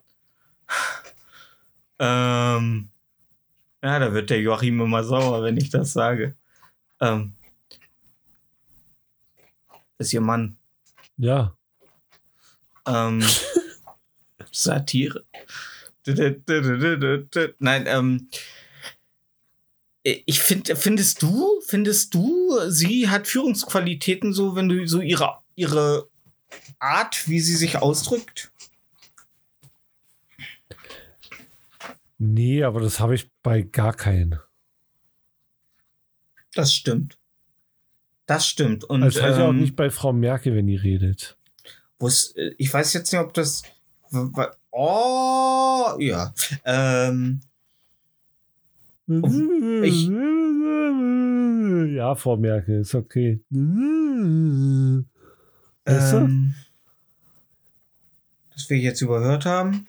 ähm, ja, da wird der Joachim immer sauer, wenn ich das sage. Ähm, ist ihr Mann. Ja. Ähm, Satire. Nein, ähm, ich finde, findest du, findest du, sie hat Führungsqualitäten so, wenn du so ihre, ihre Art, wie sie sich ausdrückt? Nee, aber das habe ich bei gar keinen. Das stimmt. Das stimmt. Und Das habe ich auch ähm, nicht bei Frau Merkel, wenn die redet. äh, ich weiß jetzt nicht, ob das. Oh, ja. Ähm, ich- Ja, Frau Merkel, ist okay. Weißt du? ähm, dass wir jetzt überhört haben.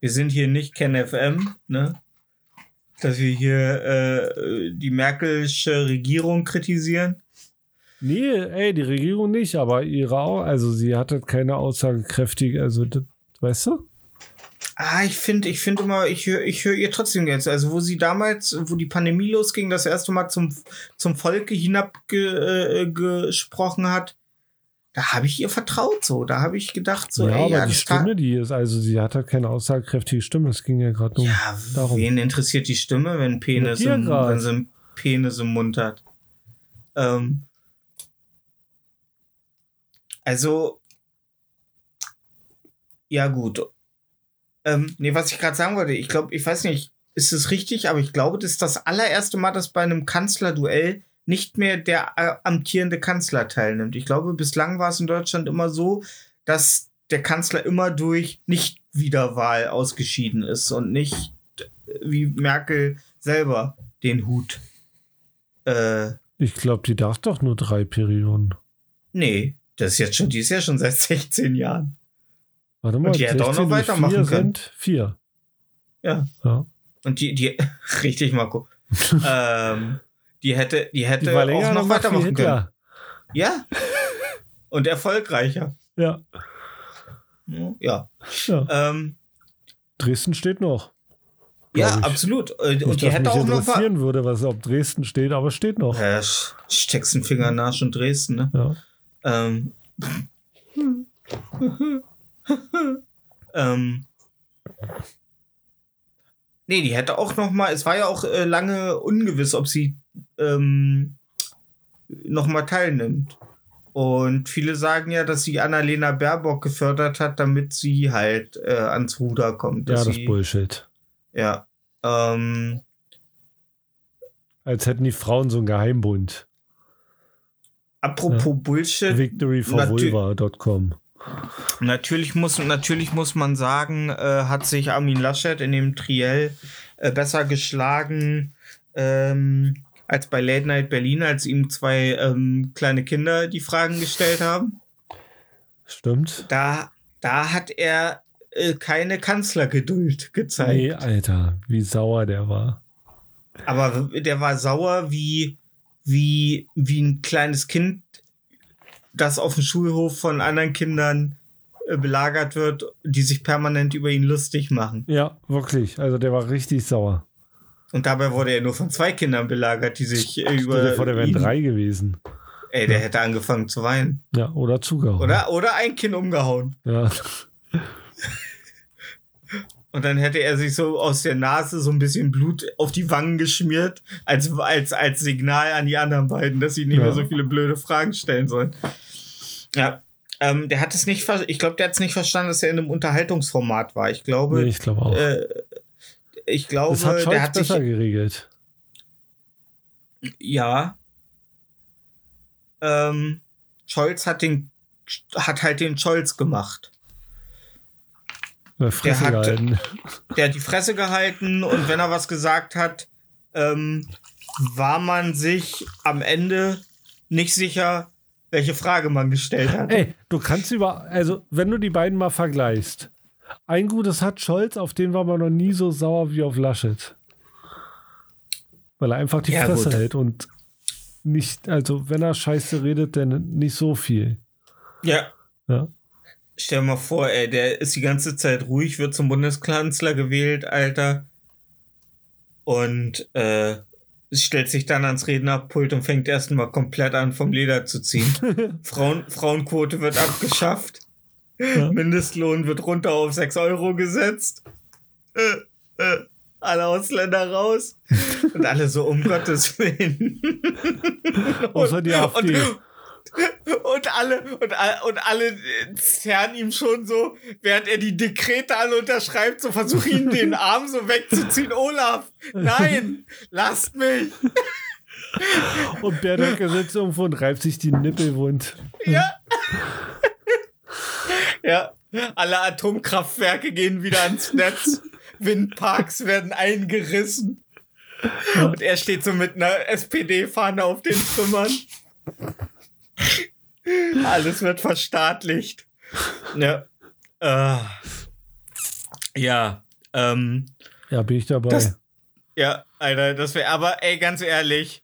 Wir sind hier nicht Ken FM, ne? Dass wir hier äh, die Merkelsche Regierung kritisieren. Nee, ey, die Regierung nicht, aber ihre auch. Also sie hatte keine aussagekräftige, also das, weißt du? Ah, ich finde, ich finde immer, ich höre ich hör ihr trotzdem jetzt. Also, wo sie damals, wo die Pandemie losging, das erste Mal zum, zum Volke hinabgesprochen äh, hat, da habe ich ihr vertraut so. Da habe ich gedacht, so, ja, ey, aber die Stimme, die ist, also sie hat halt keine aussagekräftige Stimme. Es ging ja gerade um. Ja, darum. wen interessiert die Stimme, wenn Penis, im, wenn sie einen Penis im Mund hat? Ähm, also, ja gut. Ähm, nee, was ich gerade sagen wollte, ich glaube, ich weiß nicht, ist es richtig, aber ich glaube, das ist das allererste Mal, dass bei einem Kanzlerduell nicht mehr der äh, amtierende Kanzler teilnimmt. Ich glaube, bislang war es in Deutschland immer so, dass der Kanzler immer durch Nicht-Wiederwahl ausgeschieden ist und nicht äh, wie Merkel selber den Hut. Äh, Ich glaube, die darf doch nur drei Perioden. nee, das ist jetzt schon, die ist ja schon seit 16 Jahren. Warte mal, Und die hätte auch noch 16 durch weitermachen vier können. Sind vier. Ja. Ja. Und die, die, richtig, Marco. ähm, die hätte, die hätte Die war auch noch weitermachen können. Ja. Und erfolgreicher. Ja. Ja. ja. Ähm, Dresden steht noch. ja, ich. absolut. Äh, Nicht, Und die hätte mich auch noch interessieren würde, was auf Dresden steht, aber steht noch. Ja, steckst einen Finger Arsch und Dresden, ne? Ja. Ähm. ähm. Nee, die hätte auch noch mal, es war ja auch äh, lange ungewiss, ob sie ähm, noch mal teilnimmt. Und viele sagen ja, dass sie Annalena Baerbock gefördert hat, damit sie halt äh, ans Ruder kommt. Ja, das sie, ist Bullshit. Ja. Ähm, Als hätten die Frauen so einen Geheimbund. apropos Bullshit, Victoryforvulva.com. Natürlich muss, natürlich muss man sagen, äh, hat sich Armin Laschet in dem Triell äh, besser geschlagen ähm, als bei Late Night Berlin, als ihm zwei ähm, kleine Kinder die Fragen gestellt haben. Stimmt? Da, da hat er äh, keine Kanzlergeduld gezeigt. Nee, Alter, wie sauer der war. aber der war sauer wie, wie, wie ein kleines Kind, das auf dem Schulhof von anderen Kindern äh, belagert wird, die sich permanent über ihn lustig machen. Ja, wirklich. Also der war richtig sauer. Und dabei wurde er nur von zwei Kindern belagert, die sich äh, Stell dir über. vor, der wären drei gewesen. Ey, der hätte angefangen zu weinen. Ja, oder zugehauen. Oder, oder ein Kind umgehauen. Ja. Und dann hätte er sich so aus der Nase so ein bisschen Blut auf die Wangen geschmiert, als, als, als Signal an die anderen beiden, dass sie nicht Ja. mehr so viele blöde Fragen stellen sollen. Ja. Ähm, der hat es nicht, ich glaube, der hat es nicht verstanden, dass er in einem Unterhaltungsformat war. Ich glaube, Nee, ich glaube auch. äh, ich glaube, das hat der Scholz hat sich, besser geregelt. ja. Ähm, Scholz hat den, hat halt den Scholz gemacht. Äh, Fresse hat- gehalten. der hat die Fresse gehalten und wenn er was gesagt hat, ähm, war man sich am Ende nicht sicher, welche Frage man gestellt hat. Ey, du kannst über, also wenn du die beiden mal vergleichst, ein Gutes hat Scholz, auf den war man noch nie so sauer wie auf Laschet. Weil er einfach die Ja, Fresse gut. hält und nicht, also wenn er Scheiße redet, dann nicht so viel. Ja. Ja. Stell dir mal vor, ey, der ist die ganze Zeit ruhig, wird zum Bundeskanzler gewählt, Alter. Und äh, stellt sich dann ans Rednerpult und fängt erstmal komplett an, vom Leder zu ziehen. Frauen, Frauenquote wird abgeschafft. Ja. Mindestlohn wird runter auf 6 Euro gesetzt. Äh, äh, alle Ausländer raus. Und alle so, um Gottes Willen. Außer die AfD. Und, und alle, und, und alle zerren ihm schon so, während er die Dekrete alle unterschreibt, so versuchen ihn den Arm so wegzuziehen. Olaf, nein, lasst mich. Und Berdecke sitzt irgendwo und reibt sich die Nippel wund. Ja. ja. Alle Atomkraftwerke gehen wieder ans Netz. Windparks werden eingerissen. Und er steht so mit einer SPD-Fahne auf den Trümmern. Alles wird verstaatlicht. Ja. Äh, ja. Ähm, Ja, bin ich dabei. Das- ja, Alter, das wäre, aber ey, ganz ehrlich,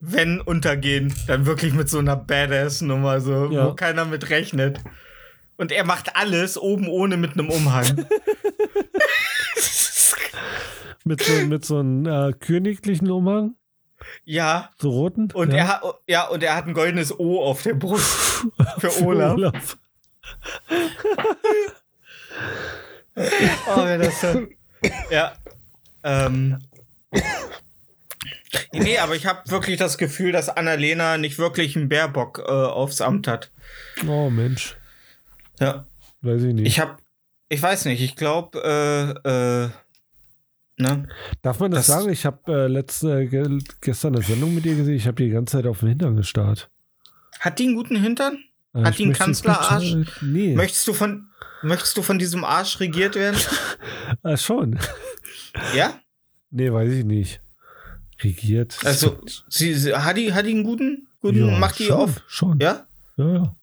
wenn untergehen, dann wirklich mit so einer Badass-Nummer, so, Ja. wo keiner mit rechnet. Und er macht alles oben ohne mit einem Umhang. mit so, mit so einem äh, königlichen Umhang, ja, so roten. und ja. er hat, ja, und er hat ein goldenes O auf der Brust. Für Olaf. Oh, wäre das so. Ja. Ähm. Nee, aber ich habe wirklich das Gefühl, dass Annalena nicht wirklich einen Bärbock äh, aufs Amt hat. Oh Mensch, Ja. weiß ich nicht. Ich habe, ich weiß nicht, ich glaube, äh, äh, ne? Darf man das, das- sagen? Ich habe äh, letzte, ge gestern eine Sendung mit dir gesehen. Ich habe die ganze Zeit auf den Hintern gestarrt. Hat die einen guten Hintern? Äh, Hat die einen Kanzlerarsch? nicht, äh, Nee, Möchtest du von, möchtest du von diesem Arsch regiert werden? äh, schon. ja? Nee, weiß ich nicht. Regiert. Also, sie, sie, hat die, hat die einen guten, guten, ja, macht die schon, auf? Schon. Ja? ja, ja.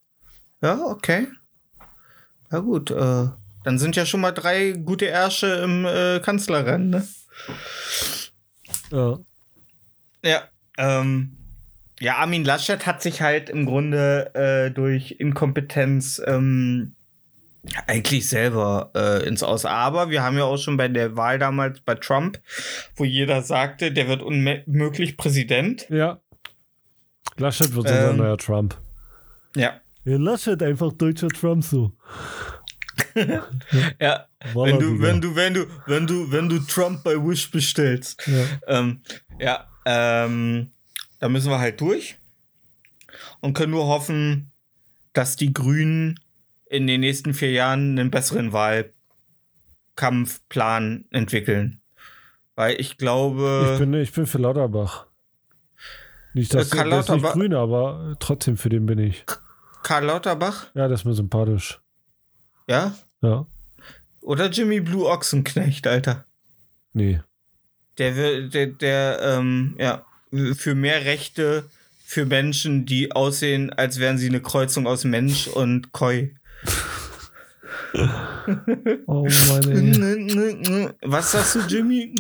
Ja, okay. Ja gut, äh, dann sind ja schon mal drei gute Ärsche im äh, Kanzlerrennen, ne? ja. Ja. Ähm, ja, Armin Laschet hat sich halt im Grunde äh, durch Inkompetenz ähm, eigentlich selber äh, ins Aus. Aber wir haben ja auch schon bei der Wahl damals bei Trump, wo jeder sagte, der wird unmöglich Präsident. Ja. Laschet wird unser Ähm. neuer Trump. Ja. Ja, Laschet einfach deutscher Trump so. Ja. Wenn du, wenn du, wenn du, wenn du, wenn du Trump bei Wish bestellst. Ja. Ähm, ja, ähm, da müssen wir halt durch und können nur hoffen, dass die Grünen in den nächsten vier Jahren einen besseren Wahlkampfplan entwickeln. Weil ich glaube, Ich bin, ich bin für Lauterbach. Nicht, dass Äh, ist nicht grün, aber trotzdem für den bin ich. Karl Lauterbach, Ja, das ist mir sympathisch. ja, Ja. oder Jimmy Blue Ochsenknecht, Alter. Nee. Der will, der, der, ähm, ja, für mehr Rechte für Menschen, die aussehen, als wären sie eine Kreuzung aus Mensch und Koi. Oh Mann. Was sagst du, Jimmy?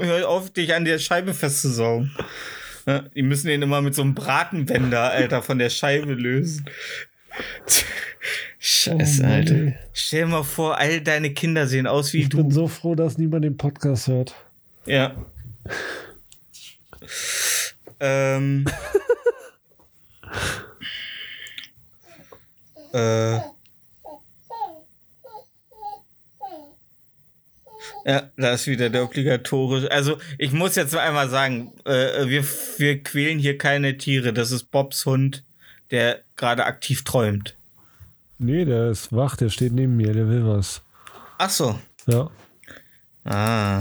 Hör auf, dich an der Scheibe festzusaugen. Ja, die müssen den immer mit so einem Bratenwender, Alter, von der Scheibe lösen. Scheiße, Oh Alter. Stell dir mal vor, all deine Kinder sehen aus wie Ich du. bin so froh, dass niemand den Podcast hört. Ja. ähm. äh. Ja, da ist wieder der obligatorische. Also, ich muss jetzt einmal sagen, äh, wir, wir quälen hier keine Tiere. Das ist Bobs Hund, der gerade aktiv träumt. Nee, der ist wach, der steht neben mir, der will was. Ach so. Ja. Ah.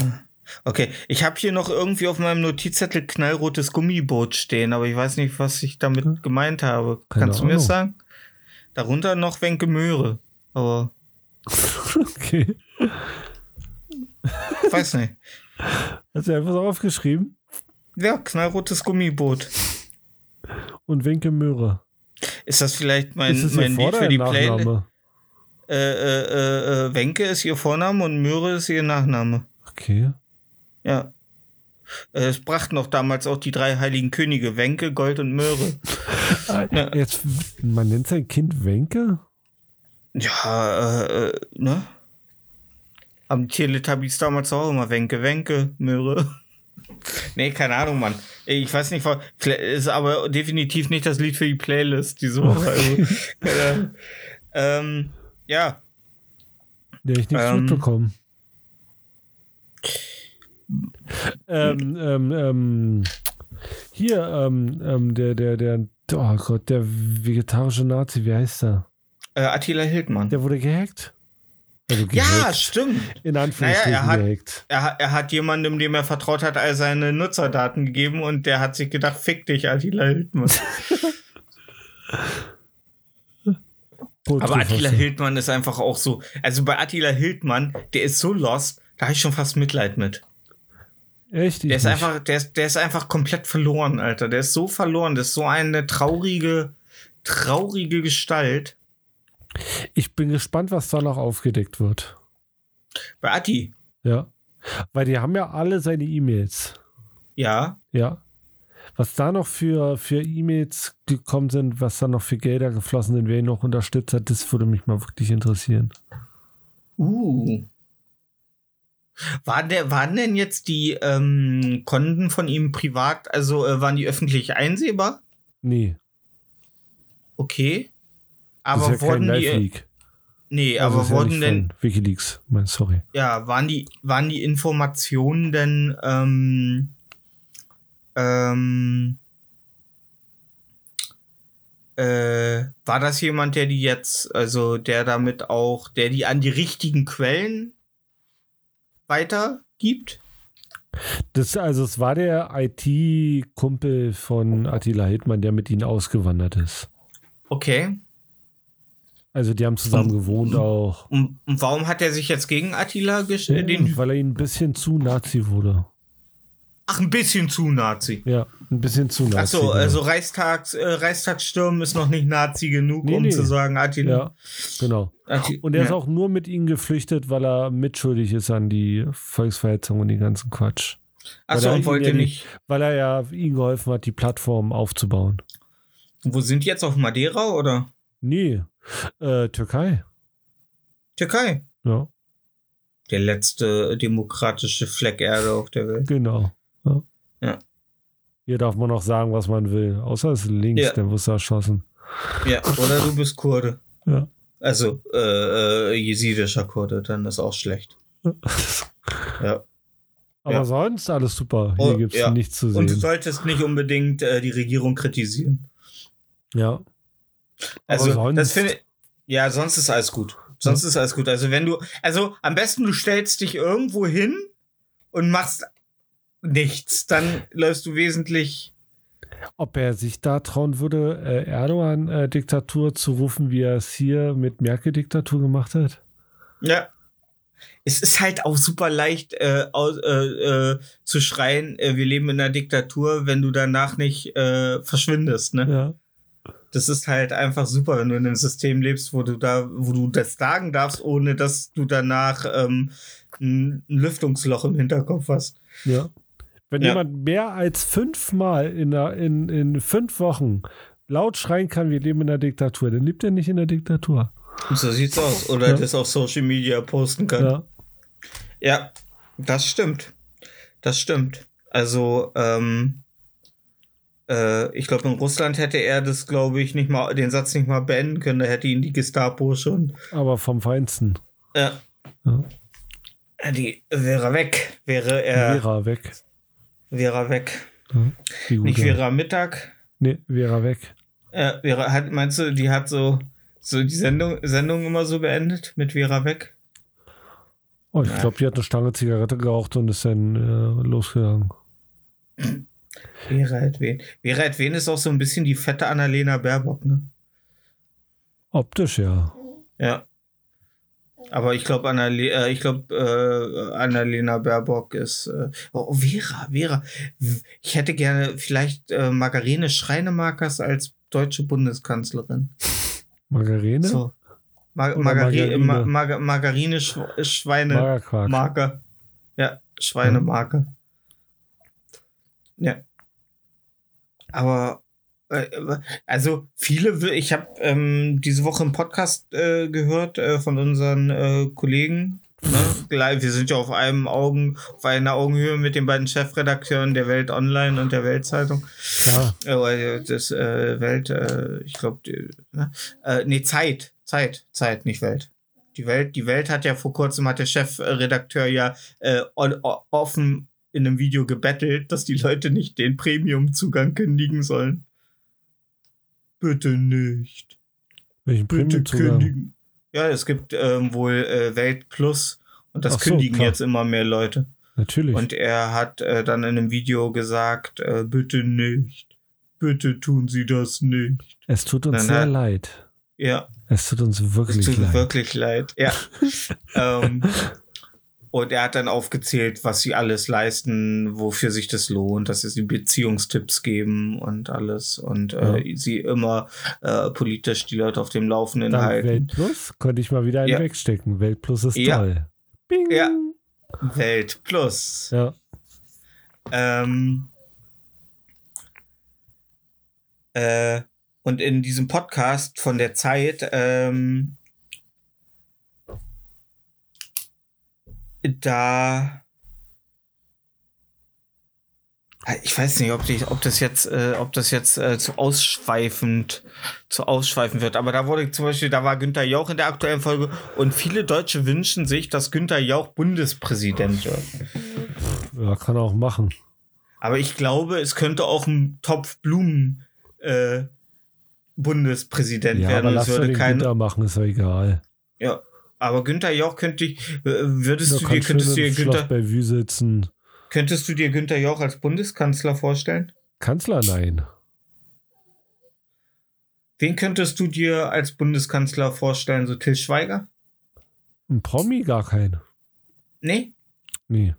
Okay, ich habe hier noch irgendwie auf meinem Notizzettel knallrotes Gummiboot stehen, aber ich weiß nicht, was ich damit gemeint habe. Hm. Keine Kannst du mir das sagen? Darunter noch Wenke Möhre, aber Okay. Ich weiß nicht. Hast du einfach so aufgeschrieben? Ja, knallrotes Gummiboot. Und Wenke Möhre. Ist das vielleicht mein, das mein Lied für die Playlist? Äh, äh, äh, äh, Wenke ist ihr Vorname und Möhre ist ihr Nachname. Okay. Ja. Äh, Es brachten noch damals auch die drei heiligen Könige, Wenke, Gold und Möhre. Ja. Jetzt, man nennt sein Kind Wenke? Ja, äh, äh, ne? Haben Teletubbies damals auch immer Wenke, Wenke, Möhre. nee, keine Ahnung, Mann. Ich weiß nicht, ist aber definitiv nicht das Lied für die Playlist diese Woche. Also, Ahnung. ähm, ja, Der ich nichts Ähm. mitbekommen. Ähm, ähm, ähm, hier, ähm, ähm, der, der, der, oh Gott, der vegetarische Nazi, wie heißt der? äh, Attila Hildmann. Der wurde gehackt? Also ja, stimmt. In Anführungsstrichen Naja, er hat- gehackt. Er, hat- er hat jemandem, dem er vertraut hat, all seine Nutzerdaten gegeben und der hat sich gedacht, fick dich, Attila Hildmann. Aber Attila Hildmann ist einfach auch so. Also bei Attila Hildmann, der ist so lost, da habe ich schon fast Mitleid mit. Echt? Der ist nicht. einfach, der ist, der ist einfach komplett verloren, Alter. Der ist so verloren. Das ist so eine traurige, traurige Gestalt. Ich bin gespannt, was da noch aufgedeckt wird. Bei Atti, Ja. Weil die haben ja alle seine E-Mails. ja. Ja. Was da noch für, für E-Mails gekommen sind, was da noch für Gelder geflossen sind, wer ihn noch unterstützt hat, das würde mich mal wirklich interessieren. Uh. Waren, der, waren denn jetzt die ähm, Konten von ihm privat, also äh, waren die öffentlich einsehbar? Nee, Okay. Das Aber ist ja kein wurden die. Live-Leak. Nee, Also aber ja wurden nicht denn. Wikileaks, mein, sorry. Ja, waren die, waren die Informationen denn, ähm, ähm, äh, war das jemand, der die jetzt, also der damit auch, der die an die richtigen Quellen weitergibt? Das, also es war der IT-Kumpel von Attila Hildmann, der mit ihnen ausgewandert ist. Okay. Also die haben zusammen gewohnt auch. Und, und warum hat er sich jetzt gegen Attila gestellt? Den, weil er ihnen ein bisschen zu Nazi wurde. ach, ein bisschen zu Nazi. Ja, ein bisschen zu Nazi. Ach so, genau. also Reichstags, äh, Reichstagsstürmen ist noch nicht Nazi genug, Nee, um nee. zu sagen, Attila. Ja, genau. Atti- Und er ist ja. auch nur mit ihnen geflüchtet, weil er mitschuldig ist an die Volksverhetzung und den ganzen Quatsch. Achso, und wollte ja nicht. Weil er ja ihnen geholfen hat, die Plattform aufzubauen. Wo sind die jetzt auf Madeira oder Nee, äh, Türkei. Türkei? Ja, Der letzte demokratische Fleck Erde auf der Welt. genau. Ja. Ja. Hier darf man auch sagen, was man will. Außer es ist links, Ja. der wirst du erschossen. Ja, oder du bist Kurde. Ja. Also, äh, äh, jesidischer Kurde, dann ist auch schlecht. Ja. Aber Ja. sonst alles super. Hier Oh, gibt's ja. nichts zu Und du sehen. solltest nicht unbedingt äh, die Regierung kritisieren. Ja. Also, sonst- das finde Ja, sonst ist alles gut. Sonst ist alles gut. Also, wenn du. Also, am besten du stellst dich irgendwo hin und machst nichts. Dann läufst du wesentlich. Ob er sich da trauen würde, äh, Erdogan-Diktatur zu rufen, wie er es hier mit Merkel-Diktatur gemacht hat? Ja. Es ist halt auch super leicht äh, aus, äh, äh, zu schreien, äh, wir leben in einer Diktatur, wenn du danach nicht äh, verschwindest, ne? Ja. Das ist halt einfach super, wenn du in einem System lebst, wo du da, wo du das sagen darfst, ohne dass du danach ähm, ein Lüftungsloch im Hinterkopf hast. Ja. Wenn Ja. jemand mehr als fünfmal in, der, in, in fünf Wochen laut schreien kann, wir leben in der Diktatur, dann lebt er nicht in der Diktatur. So sieht's aus. Oder Ja. das auf Social Media posten kann. Ja. Ja, das stimmt. Das stimmt. Also, ähm, äh, ich glaube, in Russland hätte er das, glaube ich, nicht mal, den Satz nicht mal beenden können. Da hätte ihn die Gestapo schon. Aber vom Feinsten. Ja. Ja. Die wäre weg. Wäre er. Vera weg. Wäre weg. Ja. Nicht wäre Mittag. Nee, Vera weg. Äh, wäre, hat, meinst du, die hat so, so die Sendung, Sendung immer so beendet mit Vera weg? Oh, ich Ja. glaube, die hat eine Stange Zigarette geraucht und ist dann äh, losgegangen. Vera Edwen. Vera Edwen ist auch so ein bisschen die fette Annalena Baerbock, ne? Optisch, ja. Ja. Aber ich glaube, Annale äh, ich glaube, äh, Annalena Baerbock ist. Äh, oh, Vera, Vera. Ich hätte gerne vielleicht äh, Margarine Schreinemakers als deutsche Bundeskanzlerin. Margarine? So. Mar Oder Margari Margarine? Ma Mar Margarine Sch Schweine. Magerquark. Marke. Ja, Schweinemarke. Ja. Aber äh, also viele, ich habe ähm, diese Woche einen Podcast äh, gehört äh, von unseren äh, Kollegen. Ne? Gleich- Wir sind ja auf einem Augen, auf einer Augenhöhe mit den beiden Chefredakteuren der Welt Online und der Weltzeitung. Ah, Äh, das äh, Welt, äh, ich glaube, ne? äh, nee, Zeit, Zeit, Zeit, nicht Welt. Die Welt, die Welt hat ja vor kurzem hat der Chefredakteur ja äh, offen in einem Video gebettelt, dass die Leute nicht den Premium-Zugang kündigen sollen. Bitte nicht. welchen Bitte Premiumzugang? kündigen. Ja, es gibt ähm, wohl äh, Welt Plus und das so, kündigen klar. jetzt immer mehr Leute. Natürlich. Und er hat äh, dann in einem Video gesagt, äh, bitte nicht. Bitte tun Sie das nicht. es tut uns Nein, sehr nein. leid. Ja, Es tut uns es wirklich tut leid. wirklich leid. Ja. ähm, und er hat dann aufgezählt, was sie alles leisten, wofür sich das lohnt, dass sie Beziehungstipps geben und alles und äh, sie immer äh, politisch die Leute auf dem Laufenden Dank halten. Weltplus konnte ich mal wieder einen Ja. wegstecken. Weltplus ist Ja. toll. Bing. Ja. Welt Plus. Ja. Ähm, äh, und in diesem Podcast von der Zeit, ähm, da, ich weiß nicht, ob, die, ob das jetzt, äh, ob das jetzt äh, zu ausschweifend, zu ausschweifend wird. Aber da wurde zum Beispiel, da war Günther Jauch in der aktuellen Folge und viele Deutsche wünschen sich, dass Günther Jauch Bundespräsident wird. ja, kann er auch machen. Aber ich glaube, es könnte auch ein Topf Blumen äh, Bundespräsident Ja, werden. aber lass es würde den kein, Günther machen, ist ja egal. ja, aber Günther Jauch könnte ich, würdest du dir, könntest du dir Günther, Bellevue sitzen. könntest du dir Günther Jauch als Bundeskanzler vorstellen? Kanzler, nein. Wen könntest du dir als Bundeskanzler vorstellen? So Till Schweiger? Ein Promi gar kein. Nee? Nee,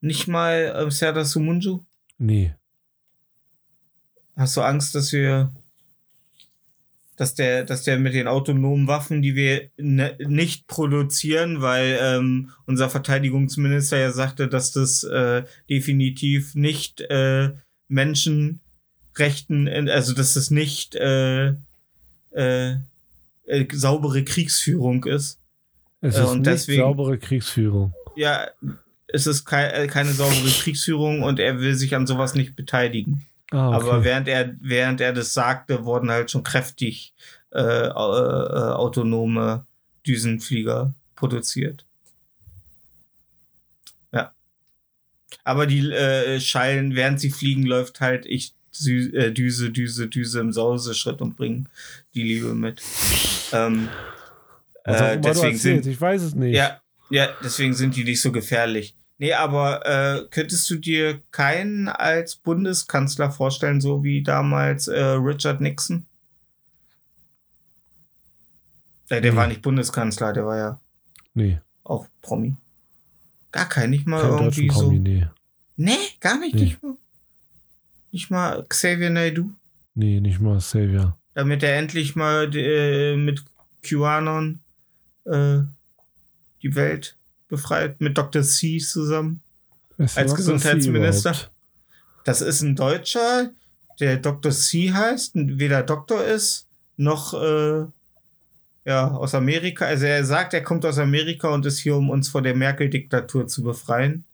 Nicht mal äh, Serdar Sumunju? nee. Hast du Angst, dass wir, dass der, dass der mit den autonomen Waffen, die wir ne, nicht produzieren, weil ähm, unser Verteidigungsminister ja sagte, dass das äh, definitiv nicht äh, Menschenrechten, äh, also dass es nicht äh, äh, äh, saubere Kriegsführung ist. Es Äh, ist und nicht deswegen- saubere Kriegsführung. Ja, es ist kei äh, keine saubere Kriegsführung und er will sich an sowas nicht beteiligen. Ah, okay. Aber während er, während er das sagte, wurden halt schon kräftig äh, äh, autonome Düsenflieger produziert. Ja. Aber die äh, Scheilen, während sie fliegen, läuft halt ich Sü äh, Düse, Düse, Düse im Sauseschritt und bringen die Liebe mit. Ähm, äh, deswegen sind, ich weiß es nicht. ja, ja, deswegen sind die nicht so gefährlich. Nee, aber äh, könntest du dir keinen als Bundeskanzler vorstellen, so wie damals äh, Richard Nixon? Äh, der Nee. war nicht Bundeskanzler, der war ja Nee, auch Promi. Gar kein, nicht mal kein irgendwie so. Promi, nee. Nee, gar nicht, Nee. nicht mal. Nicht mal Xavier Naidoo. Nee, nicht mal Savior. damit er endlich mal äh, mit QAnon äh, die Welt befreit, mit Dr. C zusammen. Als Dr. Gesundheitsminister? Das ist ein Deutscher, der Dr. C heißt, und weder Doktor ist, noch äh, ja, aus Amerika. Also er sagt, er kommt aus Amerika und ist hier, um uns vor der Merkel-Diktatur zu befreien,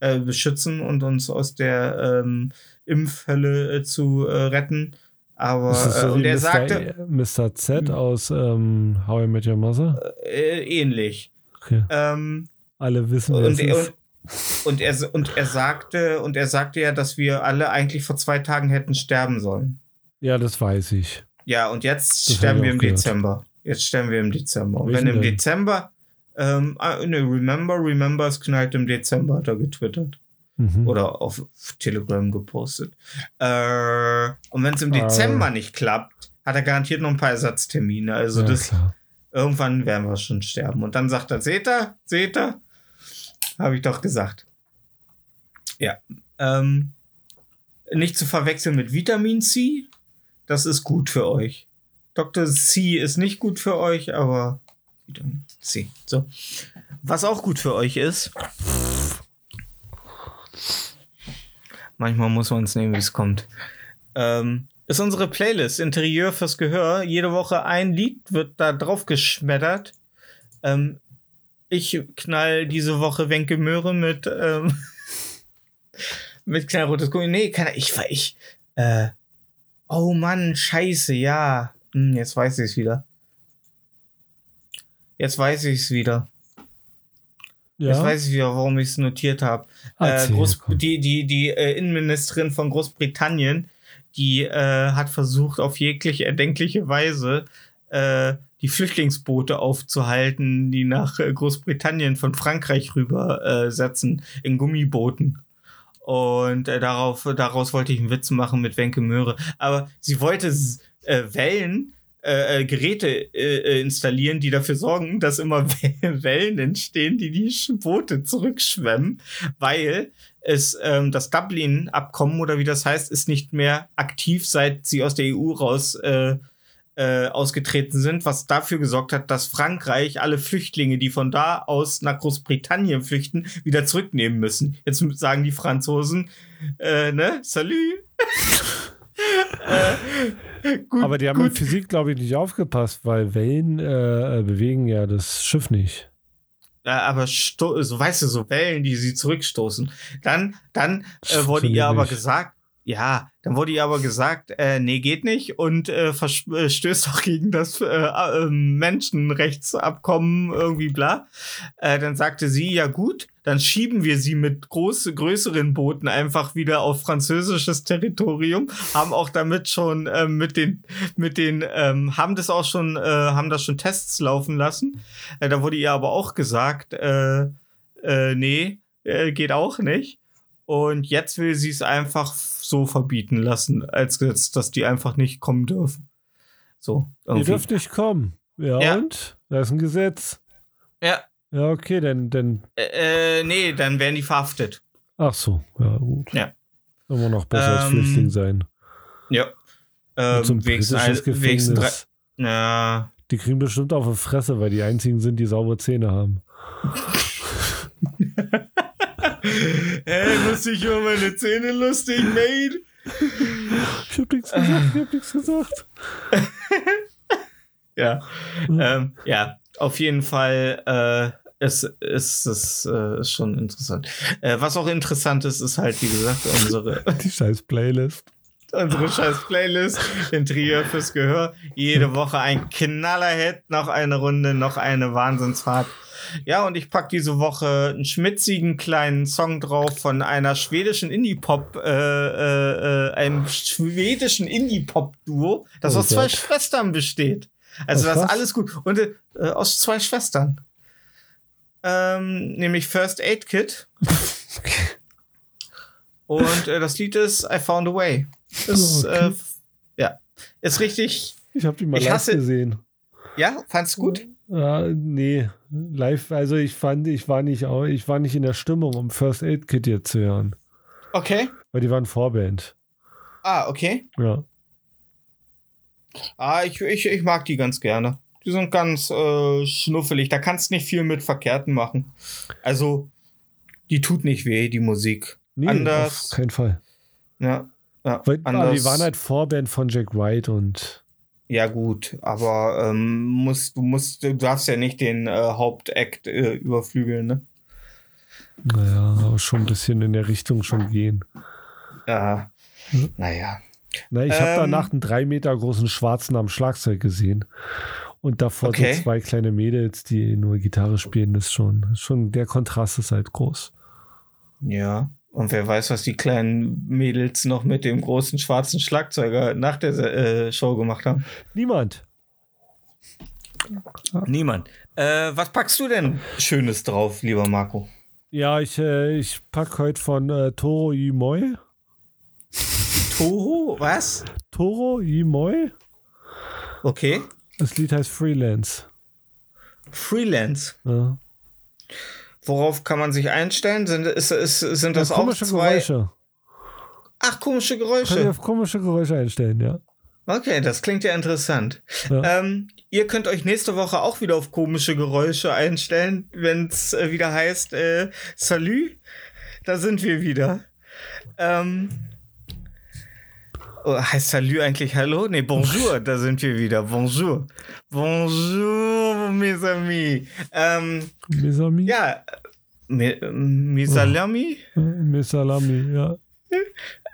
äh, beschützen und uns aus der ähm, Impfhölle äh, zu äh, retten. Aber äh, und er Mr. sagte Mr. Z aus ähm, How I Met Your Mother? äh, ähnlich. Okay. Ähm, Alle wissen, wer und, es er, ist. und, er, und er sagte und er sagte ja, dass wir alle eigentlich vor zwei Tagen hätten sterben sollen. Ja, das weiß ich. Ja, und jetzt Das sterben wir im gehört. Dezember. Jetzt sterben wir im Dezember. Und wenn im denn? Dezember, ähm, ah, ne, remember, remember, es knallt im Dezember, hat er getwittert. Mhm. Oder auf Telegram gepostet. Äh, und wenn es im Äh. Dezember nicht klappt, hat er garantiert noch ein paar Ersatztermine. Also ja, das, klar. irgendwann werden wir schon sterben. Und dann sagt er, seht ihr, seht ihr? Habe ich doch gesagt. Ja. Ähm, nicht zu verwechseln mit Vitamin C. Das ist gut für euch. Dr. C ist nicht gut für euch, aber Vitamin C. So. Was auch gut für euch ist. Manchmal muss man es nehmen, wie es kommt. Ähm, ist unsere Playlist Interieur fürs Gehör. Jede Woche ein Lied wird da drauf geschmettert. Ähm, ich knall diese Woche Wenke Möhre mit, ähm, mit knallrotes Gummi. Nee, kann ich, war ich, äh, oh Mann, scheiße, ja. Hm, jetzt weiß ich es wieder. Jetzt weiß ich es wieder. Jetzt Ja, weiß ich wieder, warum ich es notiert habe. Äh, die die, die äh, Innenministerin von Großbritannien, die äh, hat versucht, auf jegliche erdenkliche Weise äh, die Flüchtlingsboote aufzuhalten, die nach äh, Großbritannien von Frankreich rüber äh, in Gummibooten. Und äh, darauf, daraus wollte ich einen Witz machen mit Wenke Möhre. Aber sie wollte äh, Wellen, äh, äh, Geräte installieren, die dafür sorgen, dass immer Wellen entstehen, die die Boote zurückschwemmen, weil es ähm, das Dublin-Abkommen oder wie das heißt, ist nicht mehr aktiv, seit sie aus der EU raus äh, äh, ausgetreten sind, was dafür gesorgt hat, dass Frankreich alle Flüchtlinge, die von da aus nach Großbritannien flüchten, wieder zurücknehmen müssen. Jetzt sagen die Franzosen, äh, ne, salut. äh, gut, aber die haben in gut. Physik, glaube ich, nicht aufgepasst, weil Wellen äh, bewegen ja das Schiff nicht. Aber so weißt du, so Wellen, die sie zurückstoßen. Dann, dann äh, wurde ihr aber gesagt, ja, dann wurde ihr aber gesagt, äh, nee, geht nicht und äh, vers- äh, auch gegen das äh, äh, Menschenrechtsabkommen irgendwie bla. Äh, dann sagte sie, ja gut, dann schieben wir sie mit groß, größeren Booten einfach wieder auf französisches Territorium, haben auch damit schon äh, mit den, mit den, ähm, haben das auch schon, äh, haben das schon Tests laufen lassen. Äh, da wurde ihr aber auch gesagt, äh, äh, nee, äh, geht auch nicht. Und jetzt will sie es einfach so verbieten lassen, als Gesetz, dass die einfach nicht kommen dürfen. So, Ihr irgendwie. dürft nicht kommen. Ja, Ja. und? Da ist ein Gesetz. Ja, Ja, okay, dann, dann. äh, äh, nee, dann werden die verhaftet. Ach so, ja, gut. Ja. Immer noch besser als Ähm, Flüchtling sein. Ja. Ähm, zum wenigstens britisches wenigstens drei, Gefängnis. ja, Die kriegen bestimmt auf die Fresse, weil die einzigen sind, die saubere Zähne haben. Hey, muss ich über meine Zähne lustig, Mate? Ich hab nichts gesagt, ich hab nichts gesagt. Ja. Hm. Ähm, ja, auf jeden Fall äh, ist, ist es äh, ist schon interessant. Äh, was auch interessant ist, ist halt, wie gesagt, unsere, Die scheiß Playlist. unsere scheiß Playlist, Interieur fürs Gehör. Jede Woche ein Knallerhit, noch eine Runde, noch eine Wahnsinnsfahrt. Ja, und ich pack diese Woche einen schmitzigen kleinen Song drauf von einer schwedischen Indie-Pop, äh, äh, äh, einem schwedischen Indie-Pop-Duo, das Oh aus zwei Gott. Schwestern besteht. Also Aus das ist alles gut. Und äh, aus zwei Schwestern. Ähm, nämlich First Aid Kit. Und äh, das Lied ist I Found a Way. Ist, Okay. äh, ja, ist richtig. Ich hab die mal Ich live hasse- gesehen. Ja, fandst du gut? Ja, nee, live, also ich fand, ich war nicht, ich war nicht in der Stimmung, um First Aid Kit jetzt zu hören. Okay. Weil die waren Vorband. Ah, okay. Ja. Ah, ich, ich, ich mag die ganz gerne. Die sind ganz äh, schnuffelig. Da kannst nicht viel mit Verkehrten machen. Also, die tut nicht weh, die Musik. Nee, Anders. auf keinen Fall. Ja. ja Weil, anders. die waren halt Vorband von Jack White und Ja, gut, aber ähm, musst, du musst, du darfst ja nicht den äh, Hauptakt äh, überflügeln, ne? naja, aber schon ein bisschen in der Richtung schon gehen. Ja. Hm. Naja. Na, ich habe Ähm. danach einen drei Meter großen Schwarzen am Schlagzeug gesehen. Und davor Okay. so zwei kleine Mädels, die nur Gitarre spielen, das ist schon, schon der Kontrast ist halt groß. Ja. Und wer weiß, was die kleinen Mädels noch mit dem großen schwarzen Schlagzeuger nach der äh, Show gemacht haben. Niemand. Niemand. Äh, was packst du denn Schönes drauf, lieber Marco? Ja, ich, äh, ich pack heute von äh, Toro Imoy. Toho? Was? Toro Imoy? Okay. Das Lied heißt Freelance. Freelance. Ja. Worauf kann man sich einstellen? Sind, ist, ist, sind das ja, auch komische zwei? Geräusche. Ach, komische Kann ich Geräusche. auf komische Geräusche einstellen, ja. Okay, das klingt ja interessant. Ja. Ähm, ihr könnt euch nächste Woche auch wieder auf komische Geräusche einstellen, wenn es äh, wieder heißt äh, Salü. Da sind wir wieder. Ähm, heißt Salü eigentlich Hallo? Nee, Bonjour, da sind wir wieder. Bonjour. Bonjour, mes amis. Ähm, Mes amis. ja, mi- mes amis. Äh, Mes Salami, ja.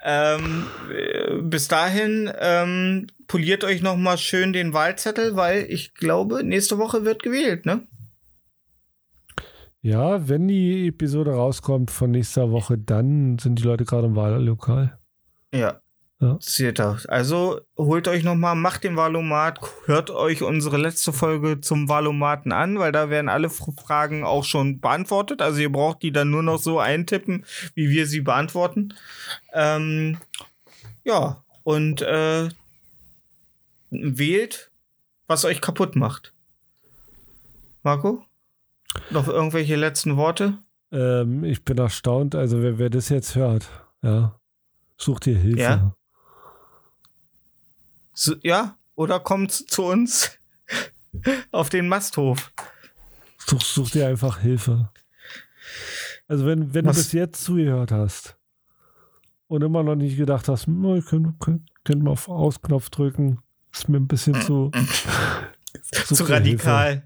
Ähm, äh, bis dahin ähm, poliert euch noch mal schön den Wahlzettel, weil ich glaube, nächste Woche wird gewählt, ne? Ja, wenn die Episode rauskommt von nächster Woche, dann sind die Leute gerade im Wahllokal. Ja. Ja. Seht ihr. Also holt euch noch mal, macht den Wahlomat, hört euch unsere letzte Folge zum Wahlomaten an, weil da werden alle Fragen auch schon beantwortet. Also ihr braucht die dann nur noch so eintippen, wie wir sie beantworten. Ähm, ja, und äh, wählt, was euch kaputt macht. Marco? Noch irgendwelche letzten Worte? Ähm, ich bin erstaunt, also wer, wer das jetzt hört, ja, sucht dir Hilfe. Ja. So, ja? Oder kommt zu uns auf den Masthof. Such, such dir einfach Hilfe. Also wenn, wenn du bis jetzt zugehört hast und immer noch nicht gedacht hast, hm, ich könnte könnt, könnt mal auf Ausknopf drücken, ist mir ein bisschen zu, Zu radikal.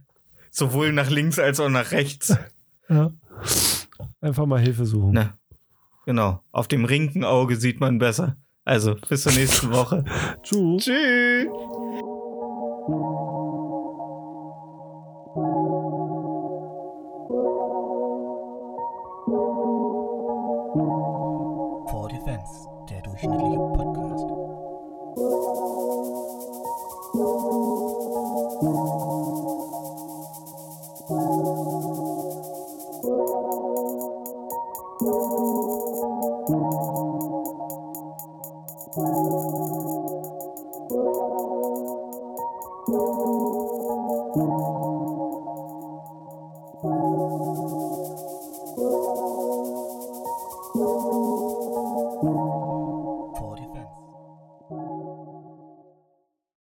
Sowohl nach links als auch nach rechts. Hilfe. Ja. Einfach mal Hilfe suchen. Na, genau. Auf dem linken Auge sieht man besser. Also, bis zur nächsten Woche. Tschüss. Tschüss.